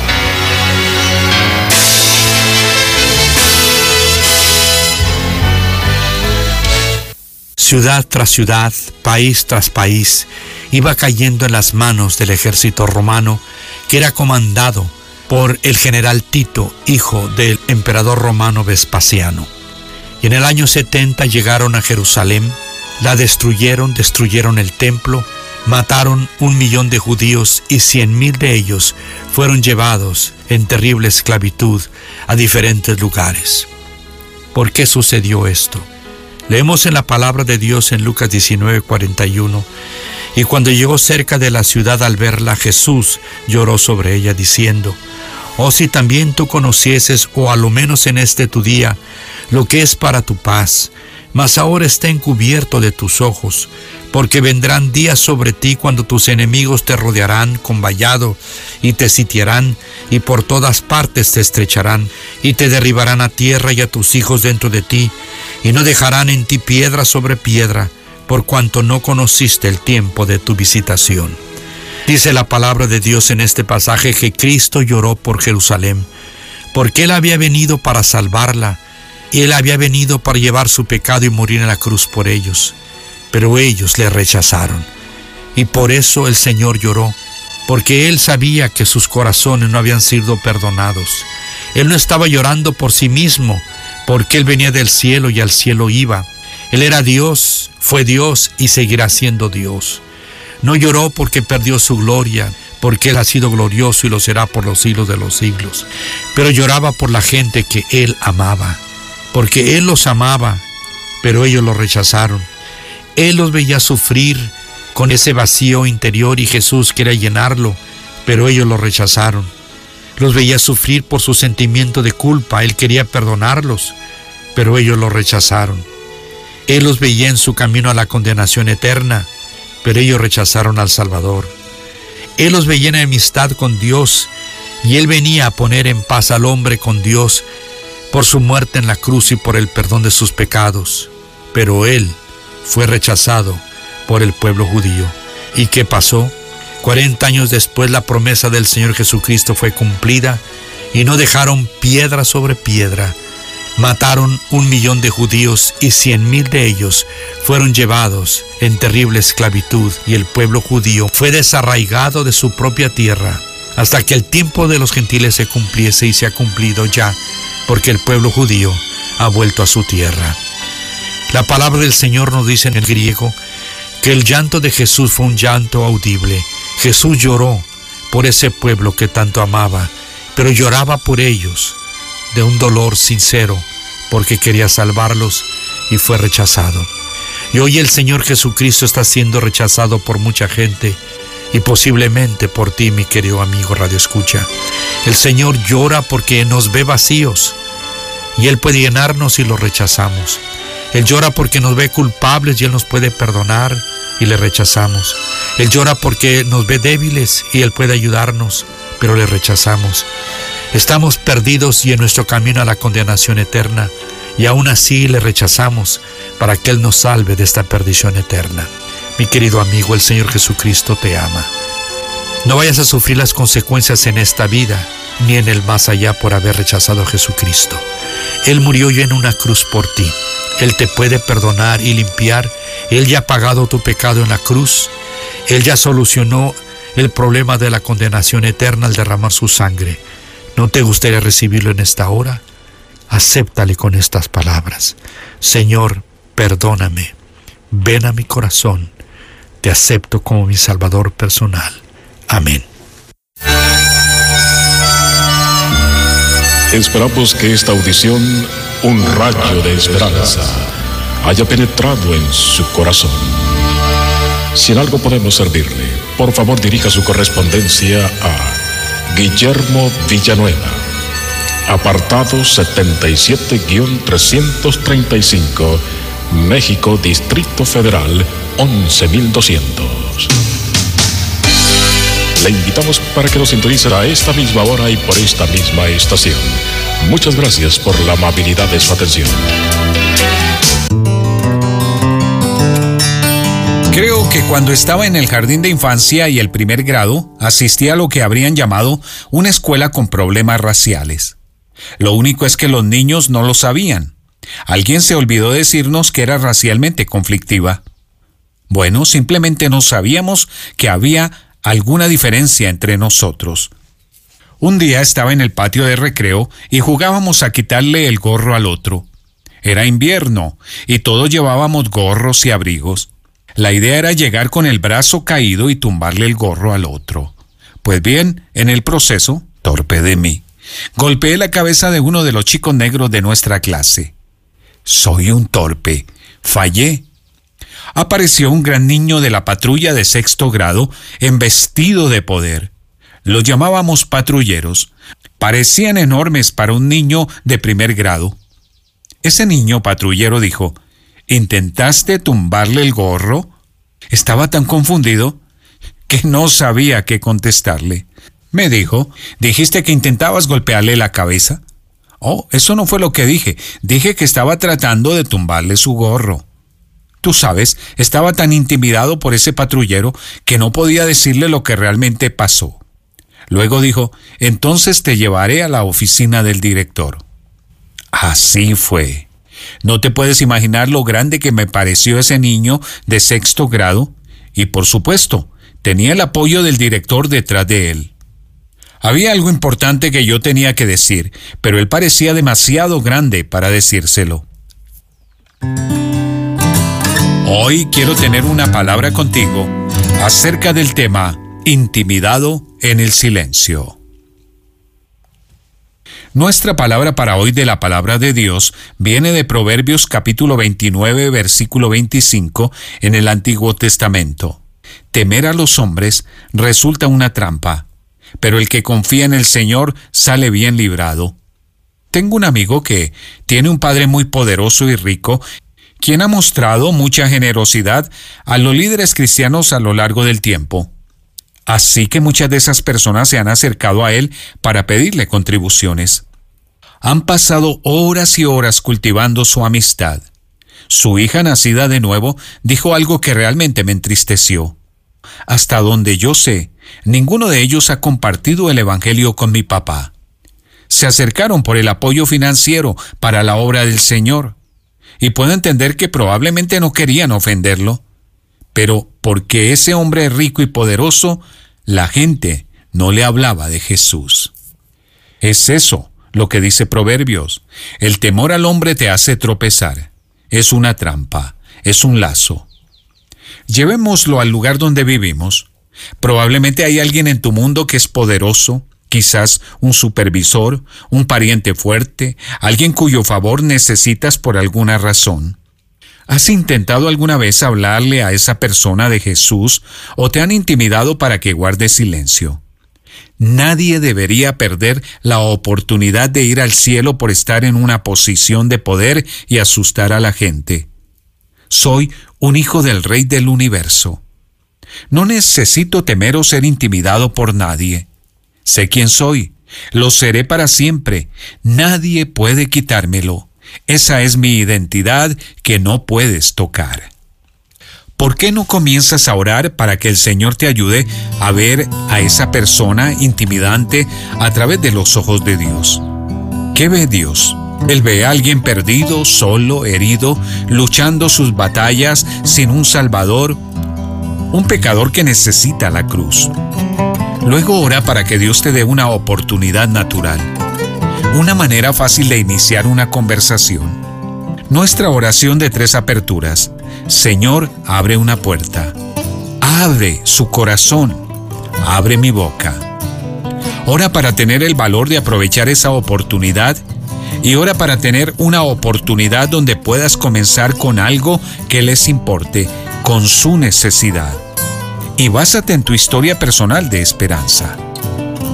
Ciudad tras ciudad, país tras país, iba cayendo en las manos del ejército romano que era comandado por el general Tito, hijo del emperador romano Vespasiano. Y en el año 70 llegaron a Jerusalén, la destruyeron, destruyeron el templo, mataron un millón de judíos y cien mil de ellos fueron llevados en terrible esclavitud a diferentes lugares. ¿Por qué sucedió esto? Leemos en la palabra de Dios en Lucas 19:41, y cuando llegó cerca de la ciudad al verla, Jesús lloró sobre ella diciendo, Oh si también tú conocieses, o a lo menos en este tu día, lo que es para tu paz, mas ahora está encubierto de tus ojos, porque vendrán días sobre ti cuando tus enemigos te rodearán con vallado y te sitiarán y por todas partes te estrecharán y te derribarán a tierra y a tus hijos dentro de ti y no dejarán en ti piedra sobre piedra por cuanto no conociste el tiempo de tu visitación. Dice la palabra de Dios en este pasaje que Cristo lloró por Jerusalén, porque Él había venido para salvarla, y Él había venido para llevar su pecado y morir en la cruz por ellos pero ellos le rechazaron. Y por eso el Señor lloró, porque Él sabía que sus corazones no habían sido perdonados. Él no estaba llorando por sí mismo, porque Él venía del cielo y al cielo iba. Él era Dios, fue Dios y seguirá siendo Dios. No lloró porque perdió su gloria, porque Él ha sido glorioso y lo será por los siglos de los siglos. Pero lloraba por la gente que Él amaba, porque Él los amaba, pero ellos lo rechazaron. Él los veía sufrir con ese vacío interior y Jesús quería llenarlo, pero ellos lo rechazaron. Los veía sufrir por su sentimiento de culpa, Él quería perdonarlos, pero ellos lo rechazaron. Él los veía en su camino a la condenación eterna, pero ellos rechazaron al Salvador. Él los veía en amistad con Dios y Él venía a poner en paz al hombre con Dios por su muerte en la cruz y por el perdón de sus pecados, pero Él fue rechazado por el pueblo judío. ¿Y qué pasó? Cuarenta años después la promesa del Señor Jesucristo fue cumplida y no dejaron piedra sobre piedra. Mataron un millón de judíos y cien mil de ellos fueron llevados en terrible esclavitud y el pueblo judío fue desarraigado de su propia tierra hasta que el tiempo de los gentiles se cumpliese y se ha cumplido ya porque el pueblo judío ha vuelto a su tierra. La palabra del Señor nos dice en el griego que el llanto de Jesús fue un llanto audible. Jesús lloró por ese pueblo que tanto amaba, pero lloraba por ellos de un dolor sincero porque quería salvarlos y fue rechazado. Y hoy el Señor Jesucristo está siendo rechazado por mucha gente y posiblemente por ti, mi querido amigo Radio Escucha. El Señor llora porque nos ve vacíos y Él puede llenarnos si lo rechazamos. Él llora porque nos ve culpables y Él nos puede perdonar y le rechazamos. Él llora porque nos ve débiles y Él puede ayudarnos, pero le rechazamos. Estamos perdidos y en nuestro camino a la condenación eterna, y aún así le rechazamos para que Él nos salve de esta perdición eterna. Mi querido amigo, el Señor Jesucristo te ama. No vayas a sufrir las consecuencias en esta vida ni en el más allá por haber rechazado a Jesucristo. Él murió ya en una cruz por ti. Él te puede perdonar y limpiar. Él ya ha pagado tu pecado en la cruz. Él ya solucionó el problema de la condenación eterna al derramar su sangre. ¿No te gustaría recibirlo en esta hora? Acéptale con estas palabras. Señor, perdóname. Ven a mi corazón. Te acepto como mi Salvador personal. Amén.
Esperamos que esta audición, un rayo de esperanza, haya penetrado en su corazón. Si en algo podemos servirle, por favor dirija su correspondencia a Guillermo Villanueva, apartado 77-335, México, Distrito Federal, 11200. Le invitamos para que nos sintonice a esta misma hora y por esta misma estación. Muchas gracias por la amabilidad de su atención.
Creo que cuando estaba en el jardín de infancia y el primer grado, asistí a lo que habrían llamado una escuela con problemas raciales. Lo único es que los niños no lo sabían. Alguien se olvidó decirnos que era racialmente conflictiva. Bueno, simplemente no sabíamos que había alguna diferencia entre nosotros. Un día estaba en el patio de recreo y jugábamos a quitarle el gorro al otro. Era invierno y todos llevábamos gorros y abrigos. La idea era llegar con el brazo caído y tumbarle el gorro al otro. Pues bien, en el proceso, torpe de mí, golpeé la cabeza de uno de los chicos negros de nuestra clase. Soy un torpe. Fallé apareció un gran niño de la patrulla de sexto grado en vestido de poder. Los llamábamos patrulleros. Parecían enormes para un niño de primer grado. Ese niño patrullero dijo, ¿Intentaste tumbarle el gorro? Estaba tan confundido que no sabía qué contestarle. Me dijo, ¿dijiste que intentabas golpearle la cabeza? Oh, eso no fue lo que dije. Dije que estaba tratando de tumbarle su gorro. Tú sabes, estaba tan intimidado por ese patrullero que no podía decirle lo que realmente pasó. Luego dijo, entonces te llevaré a la oficina del director. Así fue. No te puedes imaginar lo grande que me pareció ese niño de sexto grado, y por supuesto, tenía el apoyo del director detrás de él. Había algo importante que yo tenía que decir, pero él parecía demasiado grande para decírselo. Hoy quiero tener una palabra contigo acerca del tema intimidado en el silencio. Nuestra palabra para hoy de la palabra de Dios viene de Proverbios capítulo 29 versículo 25 en el Antiguo Testamento. Temer a los hombres resulta una trampa, pero el que confía en el Señor sale bien librado. Tengo un amigo que tiene un padre muy poderoso y rico quien ha mostrado mucha generosidad a los líderes cristianos a lo largo del tiempo. Así que muchas de esas personas se han acercado a él para pedirle contribuciones. Han pasado horas y horas cultivando su amistad. Su hija nacida de nuevo dijo algo que realmente me entristeció. Hasta donde yo sé, ninguno de ellos ha compartido el Evangelio con mi papá. Se acercaron por el apoyo financiero para la obra del Señor y puedo entender que probablemente no querían ofenderlo, pero porque ese hombre es rico y poderoso, la gente no le hablaba de Jesús. Es eso lo que dice Proverbios. El temor al hombre te hace tropezar. Es una trampa, es un lazo. Llevémoslo al lugar donde vivimos. Probablemente hay alguien en tu mundo que es poderoso, quizás un supervisor, un pariente fuerte, alguien cuyo favor necesitas por alguna razón. ¿Has intentado alguna vez hablarle a esa persona de Jesús o te han intimidado para que guarde silencio? Nadie debería perder la oportunidad de ir al cielo por estar en una posición de poder y asustar a la gente. Soy un hijo del Rey del universo. No necesito temer o ser intimidado por nadie. Sé quién soy. Lo seré para siempre. Nadie puede quitármelo. Esa es mi identidad que no puedes tocar. ¿Por qué no comienzas a orar para que el Señor te ayude a ver a esa persona intimidante a través de los ojos de Dios? ¿Qué ve Dios? Él ve a alguien perdido, solo, herido, luchando sus batallas sin un Salvador, un pecador que necesita la cruz. Luego ora para que Dios te dé una oportunidad natural, una manera fácil de iniciar una conversación. Nuestra oración de tres aperturas. Señor, abre una puerta. Abre su corazón. Abre mi boca. Ora para tener el valor de aprovechar esa oportunidad y ora para tener una oportunidad donde puedas comenzar con algo que les importe, con su necesidad. Y básate en tu historia personal de esperanza.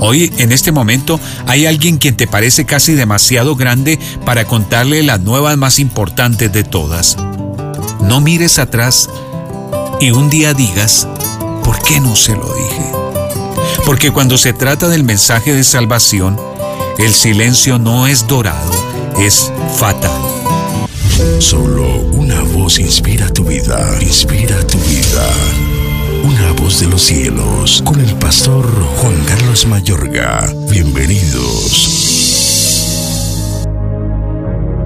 Hoy, en este momento, hay alguien quien te parece casi demasiado grande para contarle las nuevas más importantes de todas. No mires atrás y un día digas, ¿por qué no se lo dije? Porque cuando se trata del mensaje de salvación, el silencio no es dorado, es fatal.
Solo una voz inspira tu vida, inspira tu vida. Una voz de los cielos, con el pastor Juan Carlos Mayorga. Bienvenidos.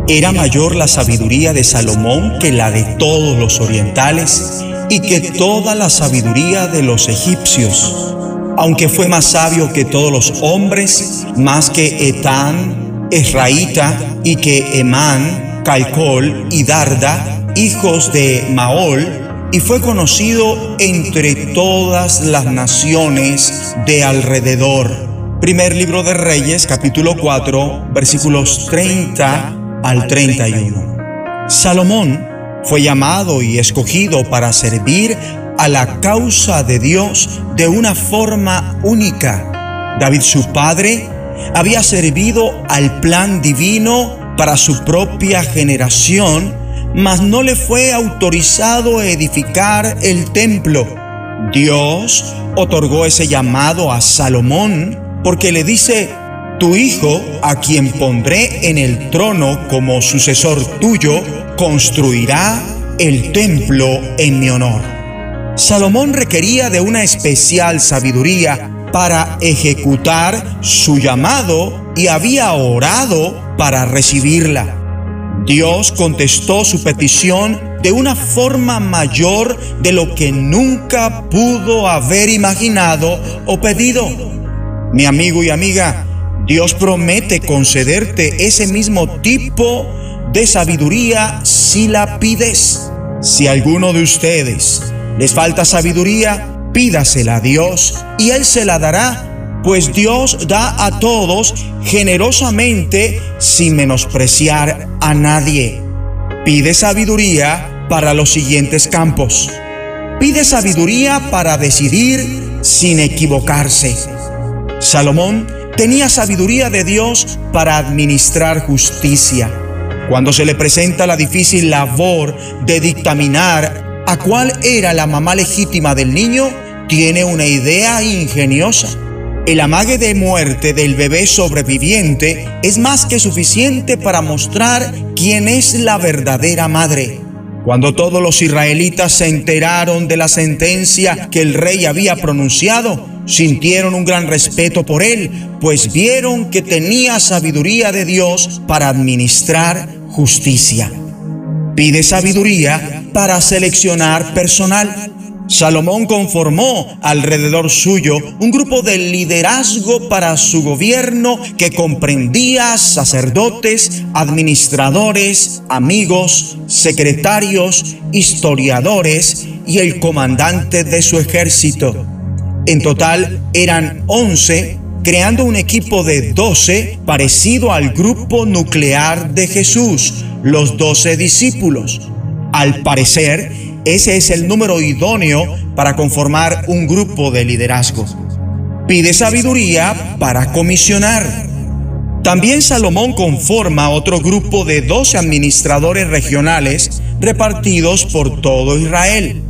Era mayor la sabiduría de Salomón que la de todos los orientales y que toda la sabiduría de los egipcios. Aunque fue más sabio que todos los hombres, más que Etán, Esraíta y que Emán, Calcol y Darda, hijos de Maol, y fue conocido entre todas las naciones de alrededor. Primer libro de Reyes, capítulo 4, versículos 30 al 31. Salomón fue llamado y escogido para servir a la causa de Dios de una forma única. David, su padre, había servido al plan divino para su propia generación mas no le fue autorizado edificar el templo. Dios otorgó ese llamado a Salomón porque le dice, tu hijo, a quien pondré en el trono como sucesor tuyo, construirá el templo en mi honor. Salomón requería de una especial sabiduría para ejecutar su llamado y había orado para recibirla. Dios contestó su petición de una forma mayor de lo que nunca pudo haber imaginado o pedido. Mi amigo y amiga, Dios promete concederte ese mismo tipo de sabiduría si la pides. Si alguno de ustedes les falta sabiduría, pídasela a Dios y Él se la dará pues Dios da a todos generosamente sin menospreciar a nadie. Pide sabiduría para los siguientes campos. Pide sabiduría para decidir sin equivocarse. Salomón tenía sabiduría de Dios para administrar justicia. Cuando se le presenta la difícil labor de dictaminar a cuál era la mamá legítima del niño, tiene una idea ingeniosa el amague de muerte del bebé sobreviviente es más que suficiente para mostrar quién es la verdadera madre. Cuando todos los israelitas se enteraron de la sentencia que el rey había pronunciado, sintieron un gran respeto por él, pues vieron que tenía sabiduría de Dios para administrar justicia. Pide sabiduría para seleccionar personal Salomón conformó alrededor suyo un grupo de liderazgo para su gobierno que comprendía sacerdotes, administradores, amigos, secretarios, historiadores y el comandante de su ejército. En total eran 11, creando un equipo de 12 parecido al grupo nuclear de Jesús, los 12 discípulos. Al parecer, ese es el número idóneo para conformar un grupo de liderazgo. Pide sabiduría para comisionar. También Salomón conforma otro grupo de 12 administradores regionales repartidos por todo Israel.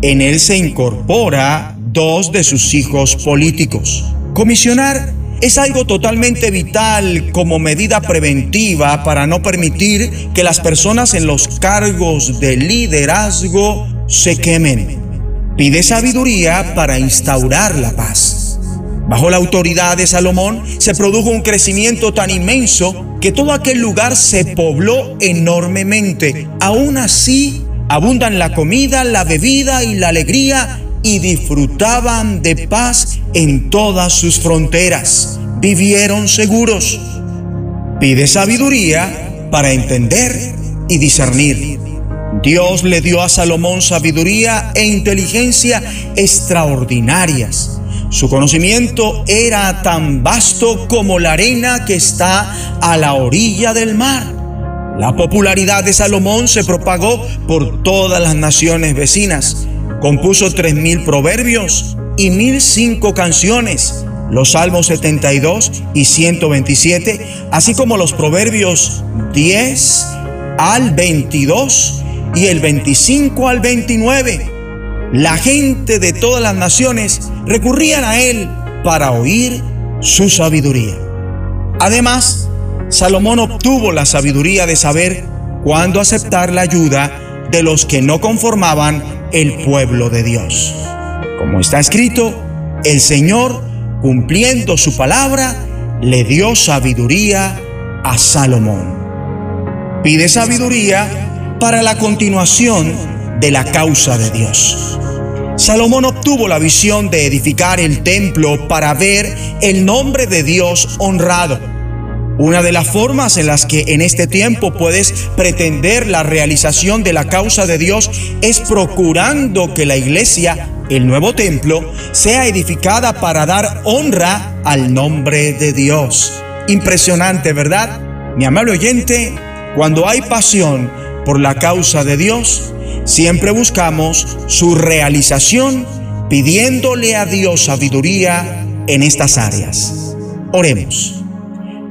En él se incorpora dos de sus hijos políticos. Comisionar es algo totalmente vital como medida preventiva para no permitir que las personas en los cargos de liderazgo se quemen. Pide sabiduría para instaurar la paz. Bajo la autoridad de Salomón se produjo un crecimiento tan inmenso que todo aquel lugar se pobló enormemente. Aún así, abundan la comida, la bebida y la alegría y disfrutaban de paz en todas sus fronteras. Vivieron seguros. Pide sabiduría para entender y discernir. Dios le dio a Salomón sabiduría e inteligencia extraordinarias. Su conocimiento era tan vasto como la arena que está a la orilla del mar. La popularidad de Salomón se propagó por todas las naciones vecinas. Compuso 3.000 proverbios y 1.005 canciones, los Salmos 72 y 127, así como los proverbios 10 al 22 y el 25 al 29. La gente de todas las naciones recurrían a él para oír su sabiduría. Además, Salomón obtuvo la sabiduría de saber cuándo aceptar la ayuda de los que no conformaban el pueblo de Dios. Como está escrito, el Señor, cumpliendo su palabra, le dio sabiduría a Salomón. Pide sabiduría para la continuación de la causa de Dios. Salomón obtuvo la visión de edificar el templo para ver el nombre de Dios honrado. Una de las formas en las que en este tiempo puedes pretender la realización de la causa de Dios es procurando que la iglesia, el nuevo templo, sea edificada para dar honra al nombre de Dios. Impresionante, ¿verdad? Mi amable oyente, cuando hay pasión por la causa de Dios, siempre buscamos su realización pidiéndole a Dios sabiduría en estas áreas. Oremos.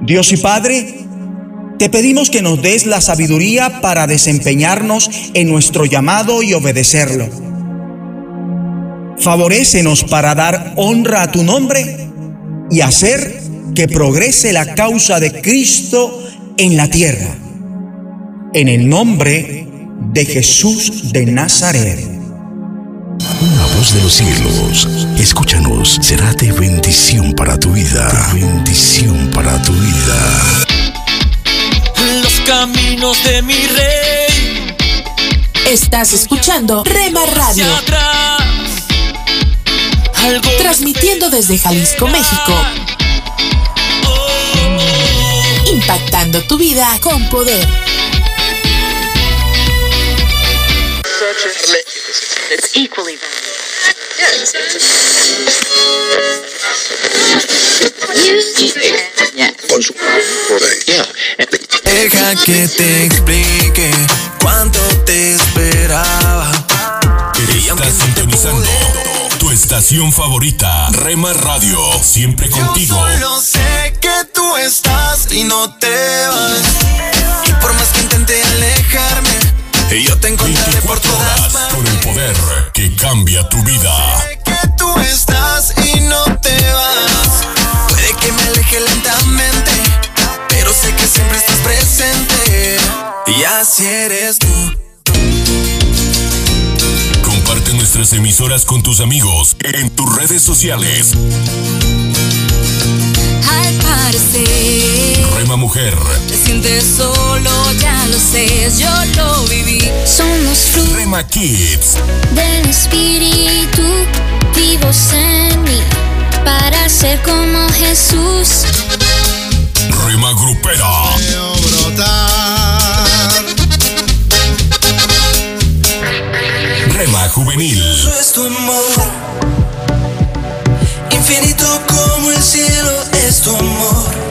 Dios y Padre, te pedimos que nos des la sabiduría para desempeñarnos en nuestro llamado y obedecerlo. Favorécenos para dar honra a tu nombre y hacer que progrese la causa de Cristo en la tierra. En el nombre de Jesús de Nazaret.
Una voz de los cielos, escúchanos, será de bendición para tu vida. De bendición para tu vida.
Los caminos de mi rey.
Estás escuchando Rema Radio. Transmitiendo desde Jalisco, México. Impactando tu vida con poder.
It's equally
Con su Deja que te explique cuánto te esperaba.
Estás sintonizando tu estación favorita, Rema Radio, siempre contigo.
Yo solo sé que tú estás y no te vas. Y por más que intente alejarme, yo te encontraré por todas
Horas con el poder que cambia tu vida.
que tú estás y no te vas. Puede que me aleje lentamente, pero sé que siempre estás presente. Y así eres tú.
Comparte nuestras emisoras con tus amigos en tus redes sociales.
Al parecer,
Rema Mujer,
te sientes solo, ya lo sé, yo lo viví. Somos frutos
Rema Kids,
del espíritu vivos en mí para ser como Jesús.
Rema Grupera, Rema Juvenil,
Eso es tu amor. Infinito como el cielo es tu amor.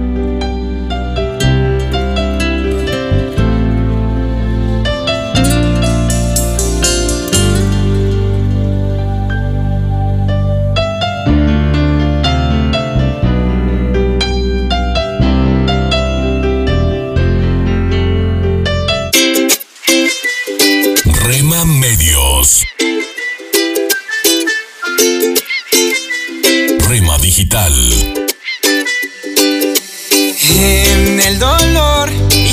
Rema Digital.
En el dolor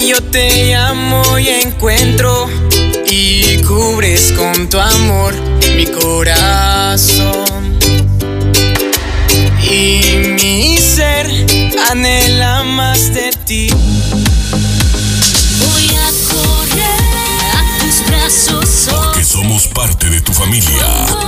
yo te llamo y encuentro y cubres con tu amor mi corazón. Y mi ser anhela más de ti.
Voy a correr a tus brazos.
Porque somos parte de tu familia.